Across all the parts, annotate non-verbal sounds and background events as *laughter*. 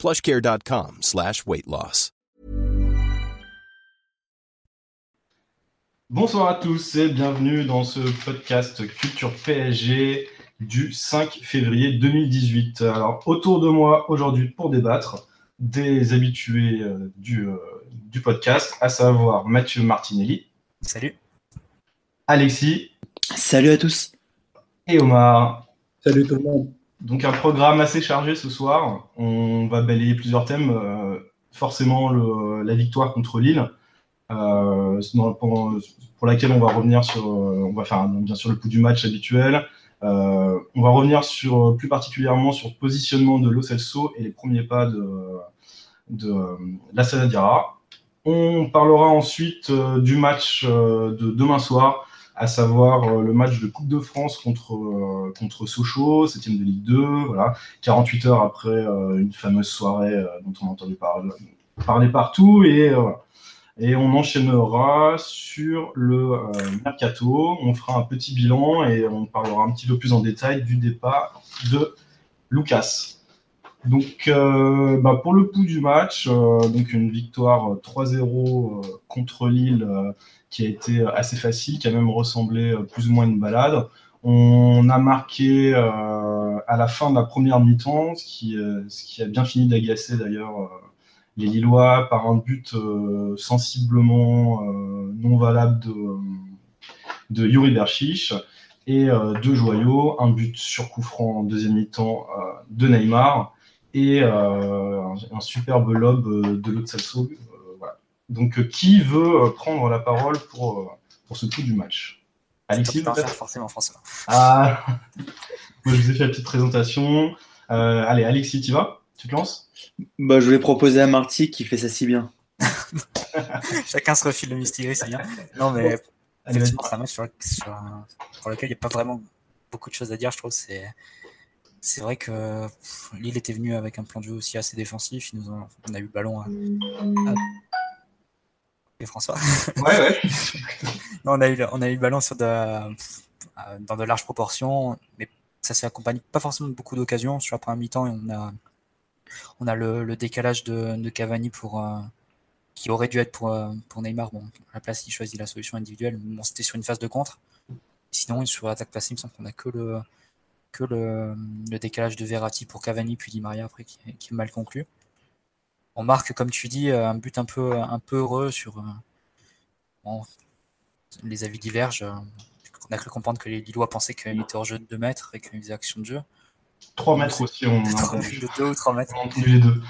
plushcare.com slash weight loss. Bonsoir à tous et bienvenue dans ce podcast Culture PSG du 5 février 2018. Alors, autour de moi aujourd'hui pour débattre des habitués euh, du, euh, du podcast, à savoir Mathieu Martinelli. Salut. Alexis. Salut à tous. Et Omar. Salut tout le monde. Donc un programme assez chargé ce soir. On va balayer plusieurs thèmes. Euh, forcément la victoire contre Lille, euh, pour, laquelle on va revenir sur, euh, on va faire bien sûr le coup du match habituel. On va revenir sur plus particulièrement sur le positionnement de Lo Celso et les premiers pas de, de la Sanadiara. On parlera ensuite du match de demain soir à savoir euh, le match de Coupe de France contre, euh, contre Sochaux, 7 de Ligue 2, voilà, 48 heures après euh, une fameuse soirée dont on a entendu parler, partout, et, et on enchaînera sur le mercato, on fera un petit bilan et on parlera un petit peu plus en détail du départ de Lucas. Donc, bah pour le coup du match, donc une victoire 3-0 contre Lille qui a été assez facile, qui a même ressemblé plus ou moins à une balade. On a marqué euh, à la fin de la première mi-temps, ce qui, euh, a bien fini d'agacer d'ailleurs euh, les Lillois par un but sensiblement non valable de, Yuri Berchiche et deux joyaux, un but sur coup franc en deuxième mi-temps de Neymar et un, superbe lob de Lotsalso donc, euh, qui veut euh, prendre la parole pour, euh, pour ce coup du match? Alexis, forcément François. Ah, *laughs* moi, je vous ai fait la petite présentation. allez, Alexis, tu vas? Tu te lances? Bah, Je vais proposer à Marty qui fait ça si bien. *laughs* Chacun se refile le mystérieux, c'est bien. Non, mais c'est un match sur, pour lequel il n'y a pas vraiment beaucoup de choses à dire, je trouve. C'est c'est vrai que Lille était venu avec un plan de jeu aussi assez défensif. nous on a eu le ballon à, François. Ouais, ouais. *laughs* on, a eu, on a eu le ballon sur de, dans de larges proportions, mais ça s'est accompagné pas forcément de beaucoup d'occasions. Sur la première mi-temps, on a, on a le, décalage de, de, Cavani pour, euh, qui aurait dû être pour, euh, pour Neymar. Bon, à la place, il choisit la solution individuelle. Bon, c'était sur une phase de contre. Sinon, sur l'attaque passée, il me semble qu'on a que le, que le, le, décalage de Verratti pour Cavani, puis Di Maria après, qui, qui est mal conclu on marque, comme tu dis, un but un peu, un peu heureux sur. Euh, les avis divergent. On a cru comprendre que les Lillois pensaient qu'il était hors jeu de 2 mètres et qu'il faisait action de jeu. 3 mètres aussi, on de 2 ou 3 mètres. On a les deux.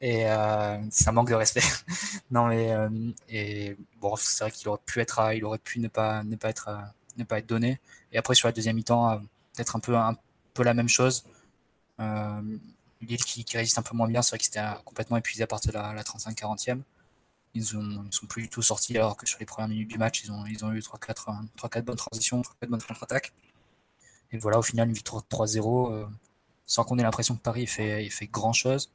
Et euh, ça manque de respect. *laughs* non mais euh, et bon, c'est vrai qu'il aurait pu être, il aurait pu ne pas, ne pas être, ne pas être donné. Et après sur la deuxième mi-temps, peut-être un peu, un peu la même chose. Lille qui, résiste un peu moins bien, c'est vrai qu'ils étaient complètement épuisés à partir de la, 35-40e. Ils ont, sont plus du tout sortis alors que sur les premières minutes du match, ils ont, eu 3-4 bonnes transitions, 3-4 bonnes contre-attaques. Et voilà, au final, une victoire 3-0, euh, sans qu'on ait l'impression que Paris fait, fait grand chose.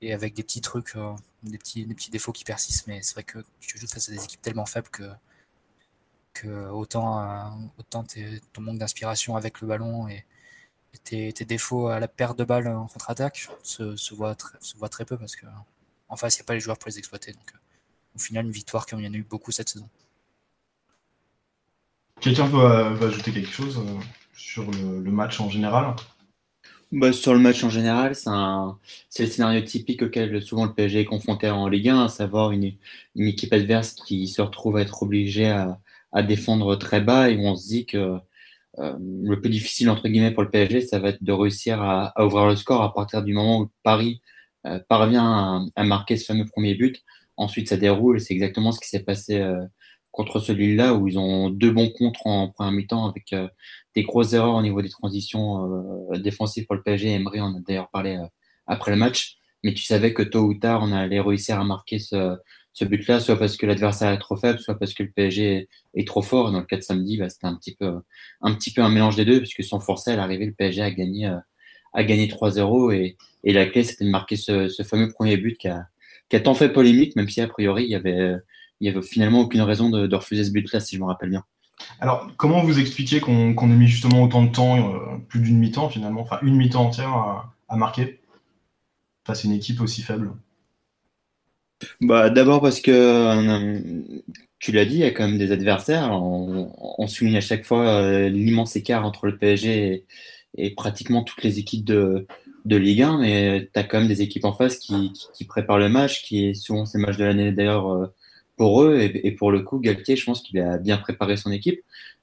Et avec des petits trucs, euh, des, petits, défauts qui persistent, mais c'est vrai que tu joues face à des équipes tellement faibles que, autant, euh, autant ton manque d'inspiration avec le ballon et, tes, défauts à la perte de balles en contre-attaque se, se, voient se très peu parce que en face, il n'y a pas les joueurs pour les exploiter. Donc, au final, une victoire comme il y en a eu beaucoup cette saison. Quelqu'un veut, euh, ajouter quelque chose euh, sur le, match en général? Bah, Sur le match en général, c'est le scénario typique auquel souvent le PSG est confronté en Ligue 1, à savoir une, une équipe adverse qui se retrouve à être obligée à, à, défendre très bas et où on se dit que euh, le plus difficile entre guillemets pour le PSG, ça va être de réussir à, ouvrir le score à partir du moment où Paris euh, parvient à, à, marquer ce fameux premier but. Ensuite, ça déroule. C'est exactement ce qui s'est passé euh, contre celui-là où ils ont deux bons contres en première mi-temps avec des grosses erreurs au niveau des transitions défensives pour le PSG. Emery en a d'ailleurs parlé après le match. mais tu savais que tôt ou tard, on allait réussir à marquer ce, ce but-là, soit parce que l'adversaire est trop faible, soit parce que le PSG est, trop fort. Dans le cas de samedi, bah, c'était un petit peu un petit peu un mélange des deux, puisque sans forcer à l'arrivée, le PSG a gagné a gagné 3-0 et, et, la clé c'était de marquer ce, fameux premier but qui a, tant fait polémique, même si a priori il y avait il y avait finalement aucune raison de, refuser ce but-là, si je me rappelle bien. Alors, comment vous expliquez qu'on qu ait mis justement autant de temps, euh, plus d'une mi-temps finalement, enfin une mi-temps entière à marquer face à une équipe aussi faible? Bah, D'abord parce que, euh, tu l'as dit, il y a quand même des adversaires. On, souligne à chaque fois euh, l'immense écart entre le PSG et, pratiquement toutes les équipes de, de Ligue 1, mais tu as quand même des équipes en face qui, préparent le match, qui est souvent ces matchs de l'année d'ailleurs euh, pour eux. Et, pour le coup, Galtier, je pense qu'il a bien préparé son équipe.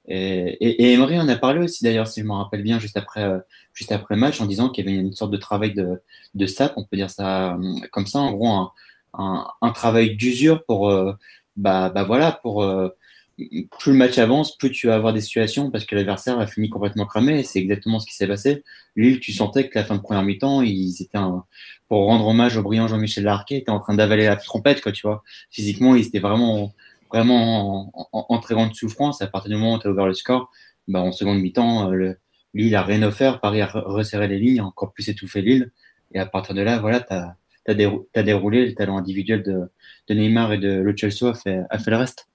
Et, et, Emery en a parlé aussi d'ailleurs, si je me rappelle bien, juste après, juste après match, en disant qu'il y avait une sorte de travail de, SAP, on peut dire ça comme ça, en gros, un, un travail d'usure pour, euh, bah, bah voilà, pour euh, plus le match avance, plus tu vas avoir des situations parce que l'adversaire a fini complètement cramé. C'est exactement ce qui s'est passé. Lille, tu sentais que la fin de première mi-temps, ils étaient un, pour rendre hommage au brillant Jean-Michel Larquet, était en train d'avaler la trompette, quoi, tu vois. Physiquement, ils étaient vraiment, vraiment en, en, en, très grande souffrance. À partir du moment où tu as ouvert le score, bah, en seconde mi-temps, le, Lille a rien offert. Paris a resserré les lignes, encore plus étouffé Lille. Et à partir de là, voilà, tu as, as, dérou as, déroulé le talent individuel de, de Neymar et de Lo Celso a fait, a fait le reste.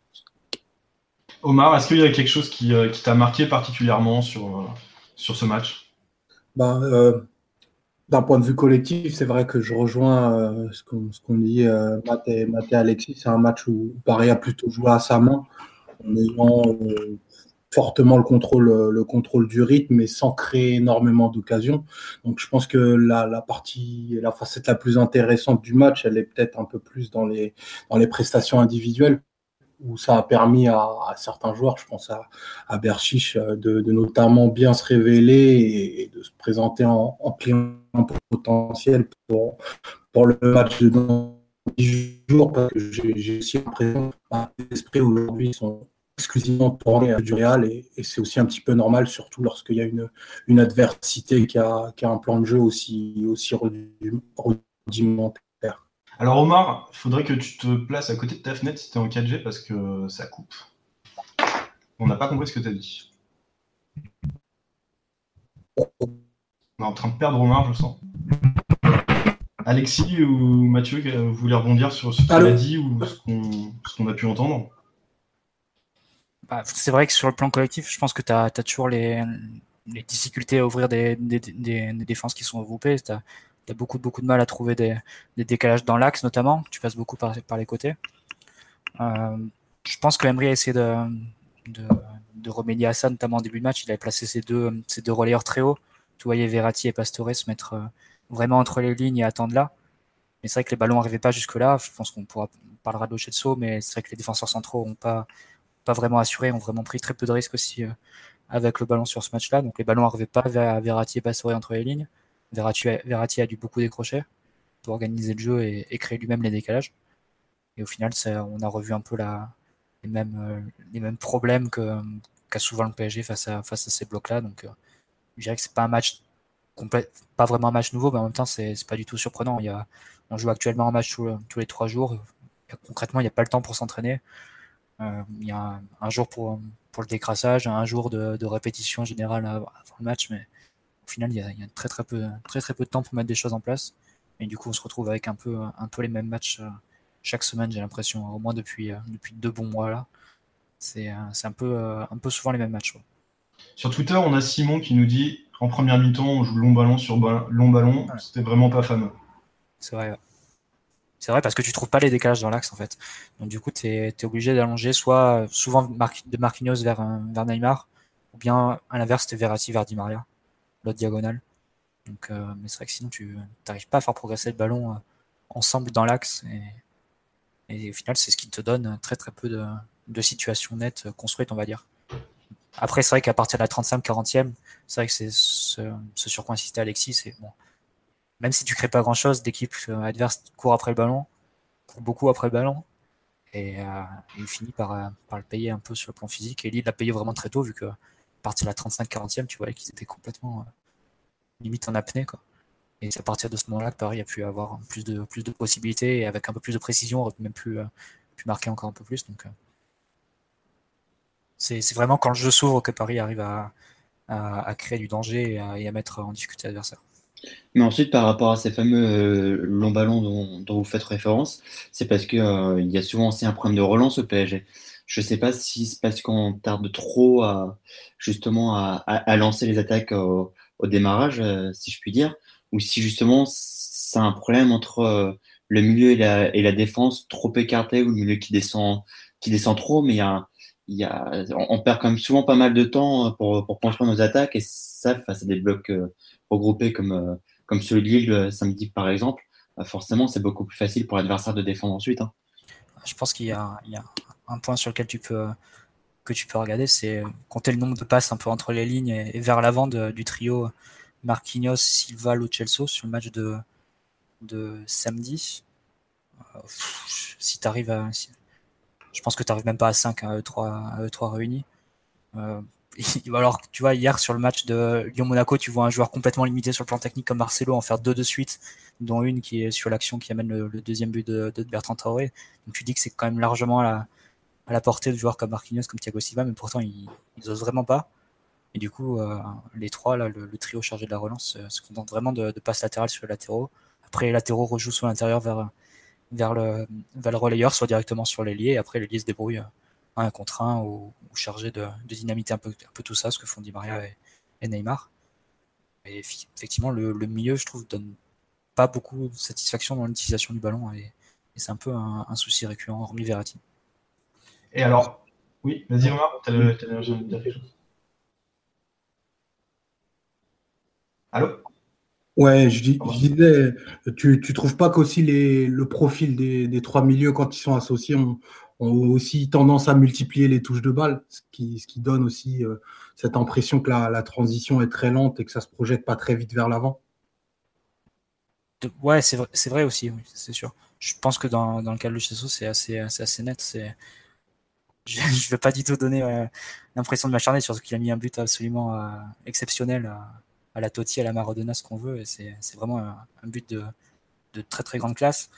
Omar, est-ce qu'il y a quelque chose qui, euh, qui t'a marqué particulièrement sur, euh, sur ce match? Ben, euh, D'un point de vue collectif, c'est vrai que je rejoins euh, ce qu'on qu dit euh, Matt, et, Matt et Alexis. C'est un match où Paris a plutôt joué à sa main en ayant fortement le contrôle, le contrôle du rythme, mais sans créer énormément d'occasions. Donc je pense que la, la, partie, la facette la plus intéressante du match, elle est peut-être un peu plus dans les, dans les prestations individuelles où ça a permis à, certains joueurs, je pense à, à Berchiche, de, de, notamment bien se révéler et, et de se présenter en, en, client potentiel pour, pour le match de dans 10 jours, j'ai aussi l'impression que les esprits aujourd'hui sont exclusivement tournés à du Real et, et c'est aussi un petit peu normal, surtout lorsqu'il y a une, une adversité qui a, qui a un plan de jeu aussi, aussi rudimentaire. Alors Omar, il faudrait que tu te places à côté de ta fenêtre si tu es en 4G parce que ça coupe. On n'a pas compris ce que tu as dit. On est en train de perdre Omar, je sens. Alexis ou Mathieu, vous voulez rebondir sur ce qu'il a dit ou ce qu'on qu a pu entendre? Bah, C'est vrai que sur le plan collectif, je pense que tu as, toujours les, difficultés à ouvrir des, défenses qui sont regroupées. Tu as, beaucoup, de mal à trouver des, décalages dans l'axe, notamment. Tu passes beaucoup par, les côtés. Euh, je pense que Emery a essayé de, remédier à ça, notamment en début de match. Il avait placé ses deux, ses relayeurs très haut. Tu voyais Verratti et Pastore se mettre euh, vraiment entre les lignes et attendre là. Mais c'est vrai que les ballons n'arrivaient pas jusque-là. Je pense qu'on pourra on parlera de saut, mais c'est vrai que les défenseurs centraux n'ont pas, pas vraiment assuré, ont vraiment pris très peu de risques aussi euh, avec le ballon sur ce match-là. Donc les ballons n'arrivaient pas vers Verratti et entre les lignes. Verratti, a dû beaucoup décrocher pour organiser le jeu et, créer lui-même les décalages. Et au final, on a revu un peu la, les, mêmes, euh, les mêmes problèmes qu'a qu souvent le PSG face à, face à ces blocs-là. Donc, euh, je dirais que c'est pas un match complet, pas vraiment un match nouveau, mais en même temps, c'est pas du tout surprenant. Il y on joue actuellement un match tous les trois jours. Concrètement, il n'y a pas le temps pour s'entraîner. Euh, il y a un, un, jour pour, pour le décrassage, un jour de, de répétition générale avant le match, mais au final, il y, a, il y a, très, très, peu, très très peu de temps pour mettre des choses en place. Et du coup, on se retrouve avec un peu, un peu les mêmes matchs euh, chaque semaine, j'ai l'impression, au moins depuis, euh, depuis deux bons mois là. C'est un peu, un peu souvent les mêmes matchs. Ouais. Sur Twitter, on a Simon qui nous dit en première mi-temps, on joue long ballon sur long ballon. Ouais. C'était vraiment pas fameux. C'est vrai. Ouais. C'est vrai parce que tu trouves pas les décalages dans l'axe en fait. Donc du coup, tu es, obligé d'allonger soit souvent de Marquinhos vers, vers Neymar, ou bien à l'inverse, tu Verratti vers Di Maria l'autre diagonale. Donc, euh, mais c'est vrai que sinon, tu n'arrives pas à faire progresser le ballon euh, ensemble dans l'axe. Et, au final, c'est ce qui te donne très très peu de, situations nettes construites, on va dire. Après, c'est vrai qu'à partir de la 35-40e, c'est vrai que c'est ce, sur quoi insistait Alexis. Bon, même si tu crées pas grand chose, l'équipe adverse court après le ballon, court beaucoup après le ballon, et, euh, il finit par, euh, par le payer un peu sur le plan physique. Et Lille l'a payé vraiment très tôt, vu que partir de la 35-40e, tu voyais qu'ils étaient complètement euh, limite en apnée. Quoi. Et c'est à partir de ce moment-là que Paris a pu avoir plus de, possibilités et avec un peu plus de précision, aurait même pu, marquer encore un peu plus. Donc, c'est vraiment quand le jeu s'ouvre que Paris arrive à, à, créer du danger et à, mettre en difficulté l'adversaire. Mais ensuite, par rapport à ces fameux euh, longs ballons dont, vous faites référence, c'est parce qu'il euh, y a souvent aussi un problème de relance au PSG. Je ne sais pas si c'est parce qu'on tarde trop à, justement à, lancer les attaques au, démarrage, euh, si je puis dire, ou si justement c'est un problème entre le milieu et la, défense trop écarté ou le milieu qui descend, trop, mais on perd quand même souvent pas mal de temps euh, pour, construire nos attaques face à des blocs euh, regroupés comme, euh, comme celui de Lille samedi par exemple, forcément c'est beaucoup plus facile pour l'adversaire de défendre ensuite. Hein. Je pense qu'il y, y, a un point sur lequel tu peux, que tu peux regarder, c'est compter le nombre de passes un peu entre les lignes et, vers l'avant du trio Marquinhos, Silva, Lo Celso sur le match de, de samedi. si à. Je pense que tu n'arrives même pas à 5 à E3, 3 réunis. Euh, *laughs* alors, tu vois, hier sur le match de Lyon-Monaco, tu vois un joueur complètement limité sur le plan technique comme Marcelo en faire deux de suite, dont une qui est sur l'action qui amène le, deuxième but de, Bertrand Traoré. Donc tu dis que c'est quand même largement à la, portée de joueurs comme Marquinhos, comme Thiago Silva, mais pourtant ils, n'osent vraiment pas. Et du coup, euh, les trois, là, le, trio chargé de la relance, euh, se contente vraiment de, de passes sur les latéraux. Après, les latéraux rejouent sur l'intérieur vers, vers le, vers relayeur, soit directement sur l'ailier. Et après, l'ailier se débrouille un contre un ou, chargé de, dynamiter un peu, un peu tout ça, ce que font Di Maria et, Neymar. Et effectivement, le, milieu, je trouve, donne pas beaucoup de satisfaction dans l'utilisation du ballon. Et, c'est un peu un, souci récurrent, hormis Verratti. Et alors, oui, vas-y Omar, tu as, dire quelque chose. Allô? Ouais, je, dis, disais, tu, tu trouves pas qu'aussi les, le profil des, trois milieux, quand ils sont associés, ont, aussi tendance à multiplier les touches de balle, ce qui, donne aussi euh, cette impression que la, transition est très lente et que ça se projette pas très vite vers l'avant Ouais, c'est vrai, aussi, c'est sûr. Je pense que dans, le cas de Luchesso, c'est assez, net. *laughs* Je ne vais pas du tout donner euh, l'impression de m'acharner, surtout qu'il a mis un but absolument euh, exceptionnel à la Totti, à la Maradona, ce qu'on veut. C'est, vraiment un, but de, très grande classe.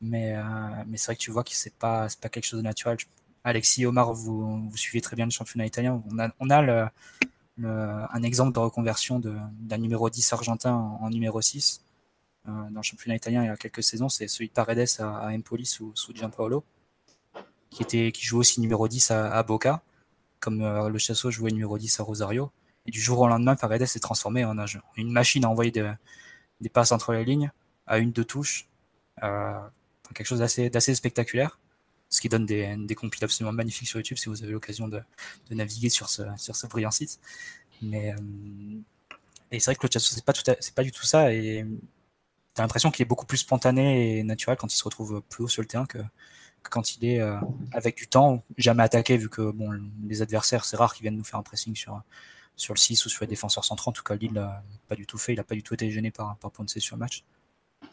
Mais, euh, mais c'est vrai que tu vois que c'est pas, pas quelque chose de naturel. Alexis Omar, vous, vous suivez très bien le championnat italien. On a, on a le, un exemple de reconversion d'un numéro 10 argentin en, numéro 6 euh, dans le championnat italien il y a quelques saisons. C'est celui de Paredes à, Empoli sous, sous Gianpaolo, qui, était, qui aussi numéro 10 à, Boca, comme euh, le Chasso jouait numéro 10 à Rosario. Et du jour au lendemain, Paredes s'est transformé en une machine à envoyer des passes entre les lignes à une, deux touches. Quelque chose d'assez spectaculaire. Ce qui donne des, des compiles absolument magnifiques sur YouTube si vous avez l'occasion de, naviguer sur ce, brillant site. Mais, euh, c'est vrai que le c'est pas, pas du tout ça. Et tu as l'impression qu'il est beaucoup plus spontané et naturel quand il se retrouve plus haut sur le terrain que, quand il est euh, avec du temps, jamais attaqué, vu que bon, les adversaires, c'est rare qu'ils viennent nous faire un pressing sur, sur le 6 ou sur les défenseurs centraux. En tout cas, Lille n'a pas du tout fait. Il n'a pas du tout été gêné par, par Ponce sur le match.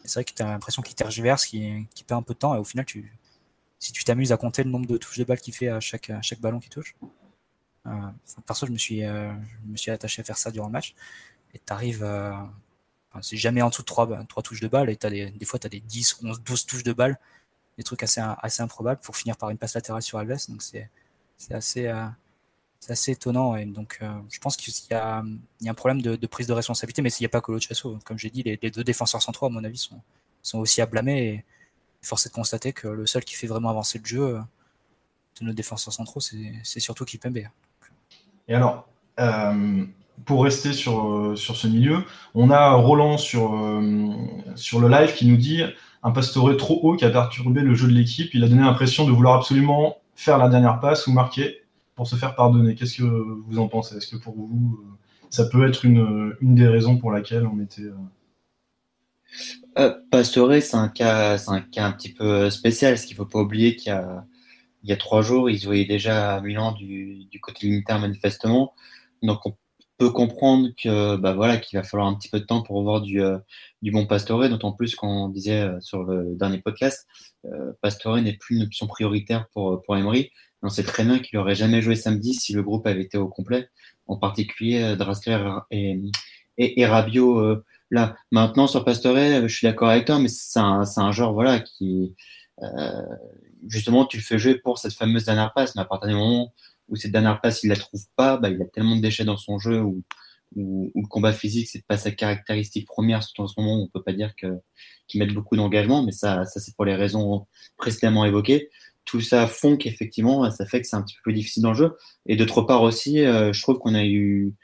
C'est vrai que tu as l'impression qu'il tergiverse, qu'il perd un peu de temps. Et au final, tu, si tu t'amuses à compter le nombre de touches de balle qu'il fait à chaque, chaque ballon qu'il touche, euh, perso, je me, suis, euh, je me suis attaché à faire ça durant le match. Et tu arrives. Euh, c'est jamais en dessous de 3, 3 touches de balle. Et as des, des fois, tu as des 10, 11, 12 touches de balle. Des trucs assez, assez improbables pour finir par une passe latérale sur Alves. Donc c'est assez. C'est assez étonnant. Donc, euh, je pense qu'il y, a un problème de, prise de responsabilité, mais s'il n'y a pas que Chasso. Comme j'ai dit, les, deux défenseurs centraux, à mon avis, sont, aussi à blâmer. Et force est de constater que le seul qui fait vraiment avancer le jeu euh, de nos défenseurs centraux, c'est surtout Kipembe. Et alors, euh, pour rester sur, sur ce milieu, on a Roland sur, sur le live qui nous dit un Pastore trop haut qui a perturbé le jeu de l'équipe. Il a donné l'impression de vouloir absolument faire la dernière passe ou marquer pour se faire pardonner. Qu'est-ce que vous en pensez? Est-ce que pour vous, euh, ça peut être une, une des raisons pour laquelle on était. Euh, euh c'est un cas, un cas un petit peu spécial, parce qu'il faut pas oublier qu'il y a, il y a trois jours, ils voyaient déjà à Milan du, du côté militaire manifestement. Donc on peut comprendre que bah voilà qu'il va falloir un petit peu de temps pour voir du, euh, du bon Pastore, d'autant plus qu'on disait sur le dernier podcast, Pastore n'est plus une option prioritaire pour, pour Emery. On sait très bien qu'il n'aurait jamais joué samedi si le groupe avait été au complet, en particulier euh, Draxler et, et, euh. Maintenant, sur Pastore, je suis d'accord avec toi, mais c'est un, un joueur voilà, qui, euh, justement, tu le fais jouer pour cette fameuse dernière passe, mais à partir du moment où cette dernière passe, il la trouve pas, bah, il a tellement de déchets dans son jeu où, le combat physique, c'est pas sa caractéristique première, surtout en ce moment on peut pas dire qu'il met beaucoup d'engagement, mais ça c'est pour les raisons précédemment évoquées tout ça fond qu'effectivement, ça fait que c'est un petit peu difficile dans le jeu. Et d'autre part aussi, euh, je trouve qu'on a eu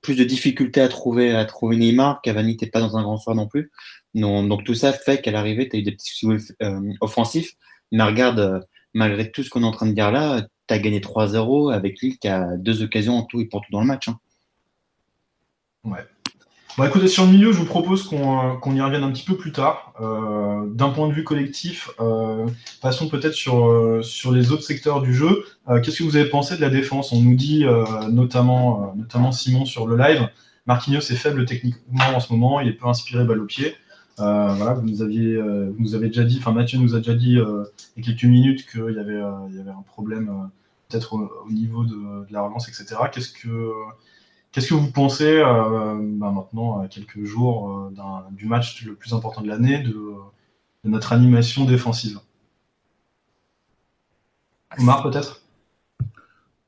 plus de difficultés à trouver, à trouver Neymar. Cavani n'était pas dans un grand soir non plus. Donc, donc tout ça fait qu'à l'arrivée, tu as eu des petits euh, offensifs. Mais regarde, euh, malgré tout ce qu'on est en train de dire là, tu as gagné 3-0 avec Lille qui a deux occasions en tout et pour tout dans le match. Hein. Ouais. Bon, écoutez, sur le milieu, je vous propose qu'on y revienne un petit peu plus tard. Euh, D'un point de vue collectif, euh, passons peut-être sur, euh, sur les autres secteurs du jeu. Euh, qu'est-ce que vous avez pensé de la défense? On nous dit, euh, notamment, notamment Simon sur le live, Marquinhos est faible techniquement en ce moment, il est peu inspiré balle au pied. voilà, vous nous, aviez, vous nous avez déjà dit, enfin Mathieu nous a déjà dit il y a quelques minutes qu'il y, y avait un problème peut-être au, au, niveau de, de la relance, etc. Qu'est-ce que Qu'est-ce que vous pensez euh, bah, maintenant, à quelques jours euh, du match le plus important de l'année, de, notre animation défensive? Omar, peut-être?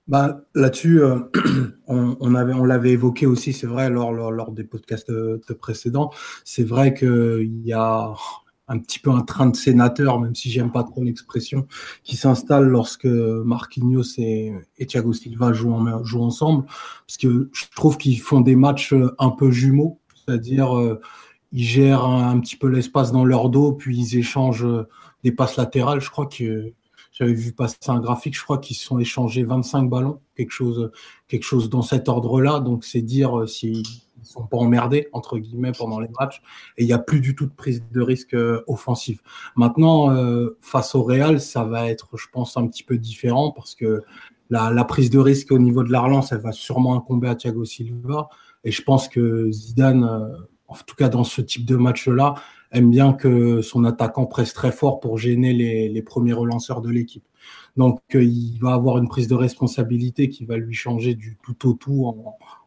Bah, Là-dessus, euh, *clears throat* on, on l'avait évoqué aussi, c'est vrai, lors, lors, des podcasts précédents. C'est vrai qu'il y a un petit peu un train de sénateur, même si j'aime pas trop l'expression, qui s'installe lorsque Marquinhos et, Thiago Silva jouent, ensemble, parce que je trouve qu'ils font des matchs un peu jumeaux, c'est-à-dire euh, ils gèrent un, petit peu l'espace dans leur dos, puis ils échangent des passes latérales. Je crois que j'avais vu passer un graphique, je crois qu'ils se sont échangés 25 ballons, quelque chose, quelque chose dans cet ordre-là. Donc c'est dire euh, si ils sont pas emmerdés entre guillemets pendant les matchs et il n'y a plus du tout de prise de risque euh, offensive. Maintenant, euh, face au Real, ça va être, je pense, un petit peu différent parce que la, prise de risque au niveau de la relance, elle va sûrement incomber à Thiago Silva et je pense que Zidane, euh, en tout cas dans ce type de match-là, aime bien que son attaquant presse très fort pour gêner les, premiers relanceurs de l'équipe. Donc, il va avoir une prise de responsabilité qui va lui changer du tout au tout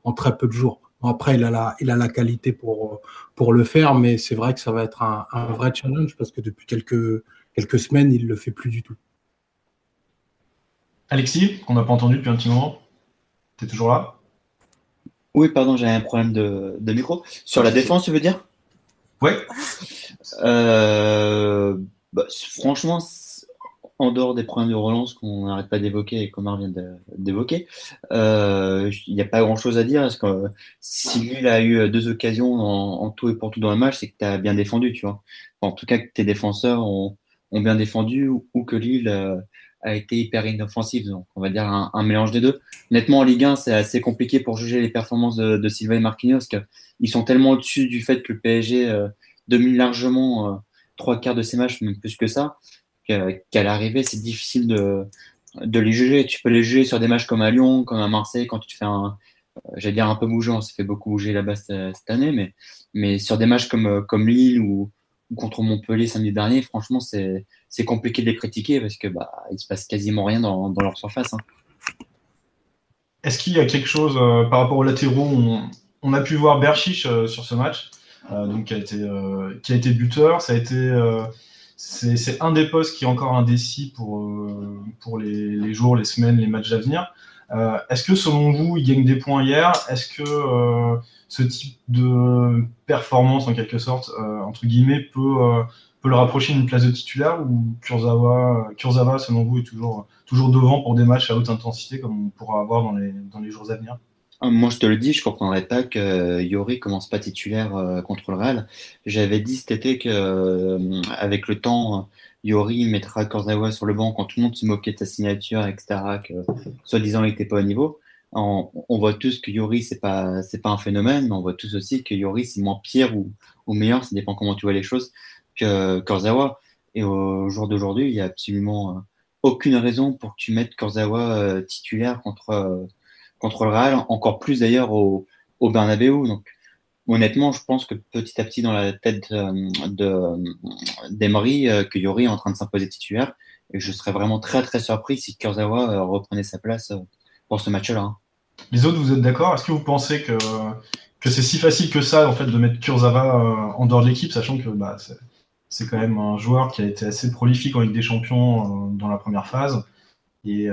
en très peu de jours. Après, il a la, il a la qualité pour, pour le faire, mais c'est vrai que ça va être un, vrai challenge parce que depuis quelques, quelques semaines, il ne le fait plus du tout. Alexis, qu'on n'a pas entendu depuis un petit moment, tu es toujours là? Oui, pardon, j'ai un problème de, de, micro. Sur la défense, tu veux dire? Oui. Euh, bah, franchement, en dehors des problèmes de relance qu'on n'arrête pas d'évoquer et qu'Omar vient d'évoquer, euh, il n'y a pas grand-chose à dire. Parce que si lui a eu deux occasions en, tout et pour tout dans le match, c'est que tu as bien défendu, tu vois. En tout cas, que tes défenseurs ont, bien défendu ou, que Lille euh, a été hyper inoffensive. Donc, on va dire un, mélange des deux. Honnêtement, en Ligue 1, c'est assez compliqué pour juger les performances de, de Silva et Marquinhos, parce qu'ils sont tellement au-dessus du fait que le PSG euh, domine largement trois quarts de ses matchs, même plus que ça qu'à l'arrivée, c'est difficile de, les juger. Tu peux les juger sur des matchs comme à Lyon, comme à Marseille, quand tu te fais un, euh, j'allais dire un peu bouger, on s'est fait beaucoup bouger là-bas cette, année, mais, sur des matchs comme, euh, Lille ou, contre Montpellier samedi dernier, franchement, c'est, compliqué de les critiquer parce que bah, il se passe quasiment rien dans, leur surface. Hein. Est-ce qu'il y a quelque chose euh, par rapport aux latéraux on, a pu voir Berchiche sur ce match, donc qui a été, qui a été buteur, ça a été c'est un des postes qui est encore indécis pour, euh, pour les, jours, les semaines, les matchs à venir. Euh, est-ce que selon vous, il gagne des points hier? Est-ce que euh, ce type de performance, en quelque sorte, entre guillemets, peut, peut le rapprocher d'une place de titulaire? Ou Kurzawa, Kurzawa, selon vous, est toujours, toujours devant pour des matchs à haute intensité comme on pourra avoir dans les, dans les jours à venir? Moi, je te le dis, je comprendrais pas que euh, Yori commence pas titulaire euh, contre le Real. J'avais dit cet été que, euh, avec le temps, Yori mettra Korzawa sur le banc quand tout le monde se moquait de sa signature, etc., que soi-disant il n'était pas au niveau. On, voit tous que Yori, c'est pas, c'est pas un phénomène, mais on voit tous aussi que Yori, c'est moins pire ou, meilleur, ça dépend comment tu vois les choses, que Korzawa. Et au jour d'aujourd'hui, il y a absolument aucune raison pour que tu mettes Korzawa titulaire contre contre le Real, encore plus d'ailleurs au, au Bernabeu. Donc, honnêtement, je pense que petit à petit, dans la tête euh, d'Emery, euh, que Yori est en train de s'imposer titulaire. Et je serais vraiment très très surpris si Kurzawa euh, reprenait sa place pour ce match-là. Hein. Les autres, vous êtes d'accord? Est-ce que vous pensez que, que c'est si facile que ça en fait de mettre Kurzawa en dehors de l'équipe, sachant que bah, c'est quand même un joueur qui a été assez prolifique en Ligue des Champions dans la première phase? Et,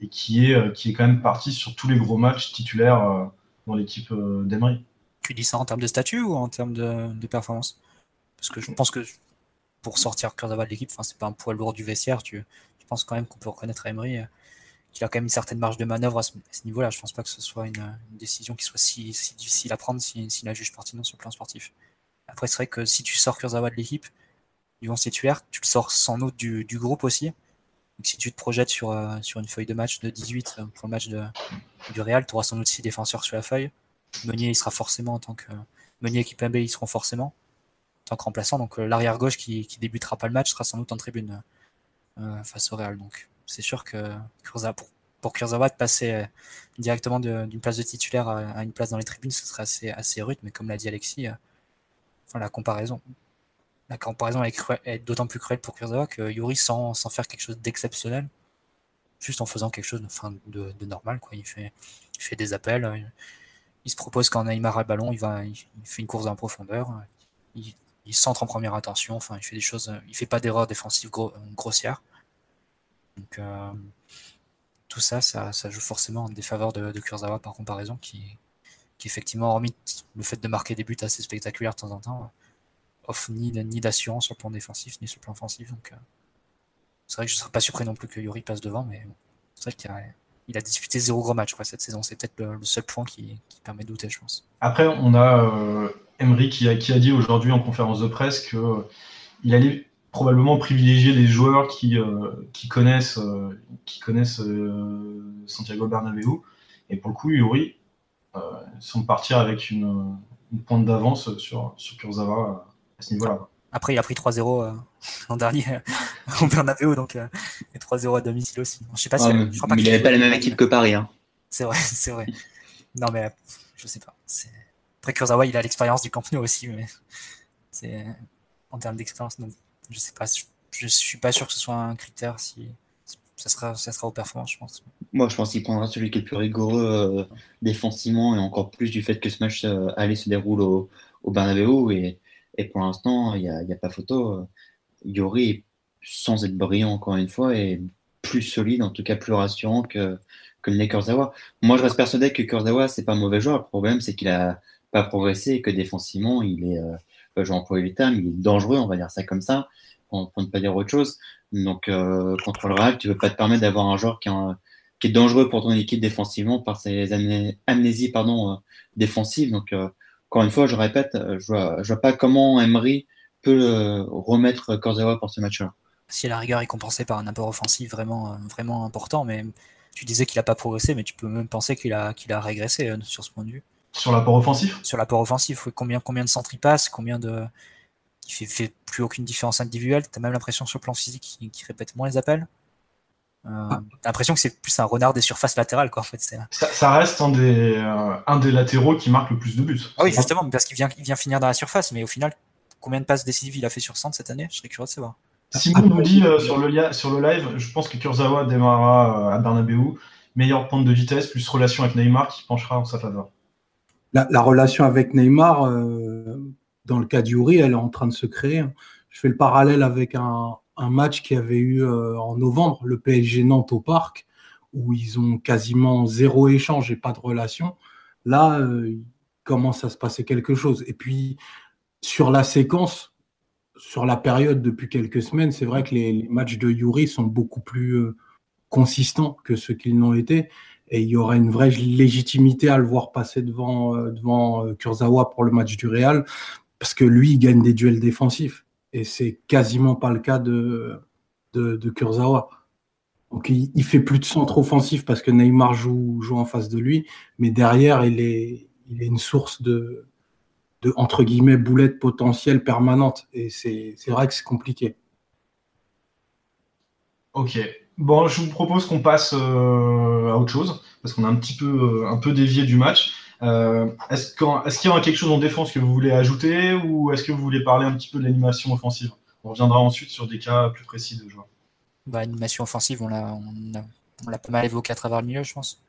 et qui, est, qui est quand même parti sur tous les gros matchs titulaires dans l'équipe d'Emery. Tu dis ça en termes de statut ou en termes de, performance? Parce que je pense que pour sortir Kurzawa de l'équipe, c'est pas un poids lourd du vestiaire. Tu, je pense quand même qu'on peut reconnaître Emery euh, qu'il a quand même une certaine marge de manœuvre à ce, niveau-là. Je pense pas que ce soit une, décision qui soit si, difficile à prendre s'il si, la juge pertinente sur le plan sportif. Après, c'est vrai que si tu sors Kurzawa de l'équipe, du vont titulaire, tu le sors sans doute du, groupe aussi. Donc, si tu te projettes sur, euh, sur une feuille de match de 18 euh, pour le match de, du Real, tu auras sans doute 6 défenseurs sur la feuille. Meunier, il sera forcément en tant que. Meunier et Kipembe, ils seront forcément en tant que remplaçant. Donc, l'arrière gauche qui, qui débutera pas le match sera sans doute en tribune euh, face au Real. Donc c'est sûr que pour, pour Kurzawa de passer euh, directement d'une place de titulaire à, une place dans les tribunes, ce serait assez, assez rude. Mais comme l'a dit Alexis, euh, enfin, la comparaison, la comparaison est, est d'autant plus cruelle pour Kurzawa que Yuri, sans, sans faire quelque chose d'exceptionnel, juste en faisant quelque chose de, de, normal. Il fait, des appels, il, se propose quand Neymar a le ballon, il, va, fait une course en profondeur, il, il centre en première intention, enfin, il fait des choses, euh, il fait pas d'erreurs défensives grossières. Donc, euh, tout ça, ça, joue forcément en défaveur de, de Kurzawa par comparaison, qui, qui effectivement, hormis le fait de marquer des buts assez spectaculaires de temps en temps, offre ni, ni d'assurance sur le plan défensif, ni sur le plan offensif. Donc, euh, c'est vrai que je ne serais pas surpris non plus que Yuri passe devant, mais c'est vrai qu'il a, il disputé zéro gros match cette saison. C'est peut-être le, seul point qui, permet de douter, je pense. Après, on a Emery qui a, qui a dit aujourd'hui en conférence de presse qu'il euh, allait probablement privilégier des joueurs qui, euh, qui connaissent, euh, qui connaissent Santiago Bernabéu. Et pour le coup, Yuri semble partir avec une, pointe d'avance sur, sur Kurzawa à ce niveau-là. Après, il a pris 3-0 *laughs* l'an dernier *laughs* au Bernabéu, donc et 3-0 à domicile aussi. Je sais pas si, je crois pas il n'avait pas la même équipe que Paris. Hein. C'est vrai, *laughs* c'est vrai. Non, mais je sais pas. Après, Kurzawa, il a l'expérience du Camp Nou aussi, mais c'est en termes d'expérience, donc je sais pas. Je, suis pas sûr que ce soit un critère si ça sera, ça sera aux performances, je pense. Moi, je pense qu'il prendra celui qui est le plus rigoureux euh, défensivement et encore plus du fait que ce match euh, allait se déroule au, au Bernabeu et, et pour l'instant, il n'y a, pas photo. Yori, sans être brillant encore une fois, est plus solide, en tout cas plus rassurant que, que le Kurzawa. Moi, je reste persuadé que Kurzawa, c'est pas un mauvais joueur. Le problème, c'est qu'il a pas progressé et que défensivement, il est, euh, j'emploie le terme, il est dangereux, on va dire ça comme ça, pour, ne pas dire autre chose. Donc, euh, contre le Real, tu ne peux pas te permettre d'avoir un joueur qui, qui, est dangereux pour ton équipe défensivement par ses amnésies pardon, euh, défensives. Donc, euh, encore une fois, je répète, je vois, je vois pas comment Emery peut remettre Corzawa pour ce match-là. Si la rigueur est compensée par un apport offensif vraiment, vraiment important, mais tu disais qu'il n'a pas progressé, mais tu peux même penser qu'il a, qu'il a régressé sur ce point de vue. Sur l'apport offensif? Sur l'apport offensif, Combien, combien de centres il passe Combien de. Il fait, fait plus aucune différence individuelle. T'as même l'impression sur le plan physique qu'il répète moins les appels. Euh, ah. T'as l'impression que c'est plus un renard des surfaces latérales, quoi, en fait. Ça, ça, reste un des, euh, un des latéraux qui marque le plus de buts. Ah oui, justement, parce qu'il vient, il vient finir dans la surface, mais au final, combien de passes décisives il a fait sur centre cette année? Je serais curieux de savoir. Simon nous dit euh, sur, le sur le live, je pense que Kurzawa démarrera à Bernabeu, meilleure pente de vitesse, plus relation avec Neymar qui penchera en sa faveur la, relation avec Neymar, euh, dans le cas d'Yuri, elle est en train de se créer. Je fais le parallèle avec un, match qui avait eu euh, en novembre, le PSG Nantes au Parc, où ils ont quasiment zéro échange et pas de relation. Là, euh, il commence à se passer quelque chose. Et puis, sur la séquence, sur la période depuis quelques semaines, c'est vrai que les, matchs de Yuri sont beaucoup plus consistants que ceux qu'ils n'ont été et il y aurait une vraie légitimité à le voir passer devant, euh, devant euh, Kurzawa pour le match du Real, parce que lui, il gagne des duels défensifs, et c'est quasiment pas le cas de, Kurzawa. Donc il, fait plus de centre offensif parce que Neymar joue, joue en face de lui, mais derrière, il est, il est une source de, de, entre guillemets, boulettes potentielles permanentes, et c'est vrai que c'est compliqué. Ok, Bon, je vous propose qu'on passe euh, à autre chose, parce qu'on a un petit peu, euh, un peu dévié du match. Euh, est-ce qu'il y a quelque chose en défense que vous voulez ajouter, ou est-ce que vous voulez parler un petit peu de l'animation offensive? On reviendra ensuite sur des cas plus précis de joueurs. Bah, animation offensive, on l'a, on, pas mal évoqué à travers le milieu, je pense.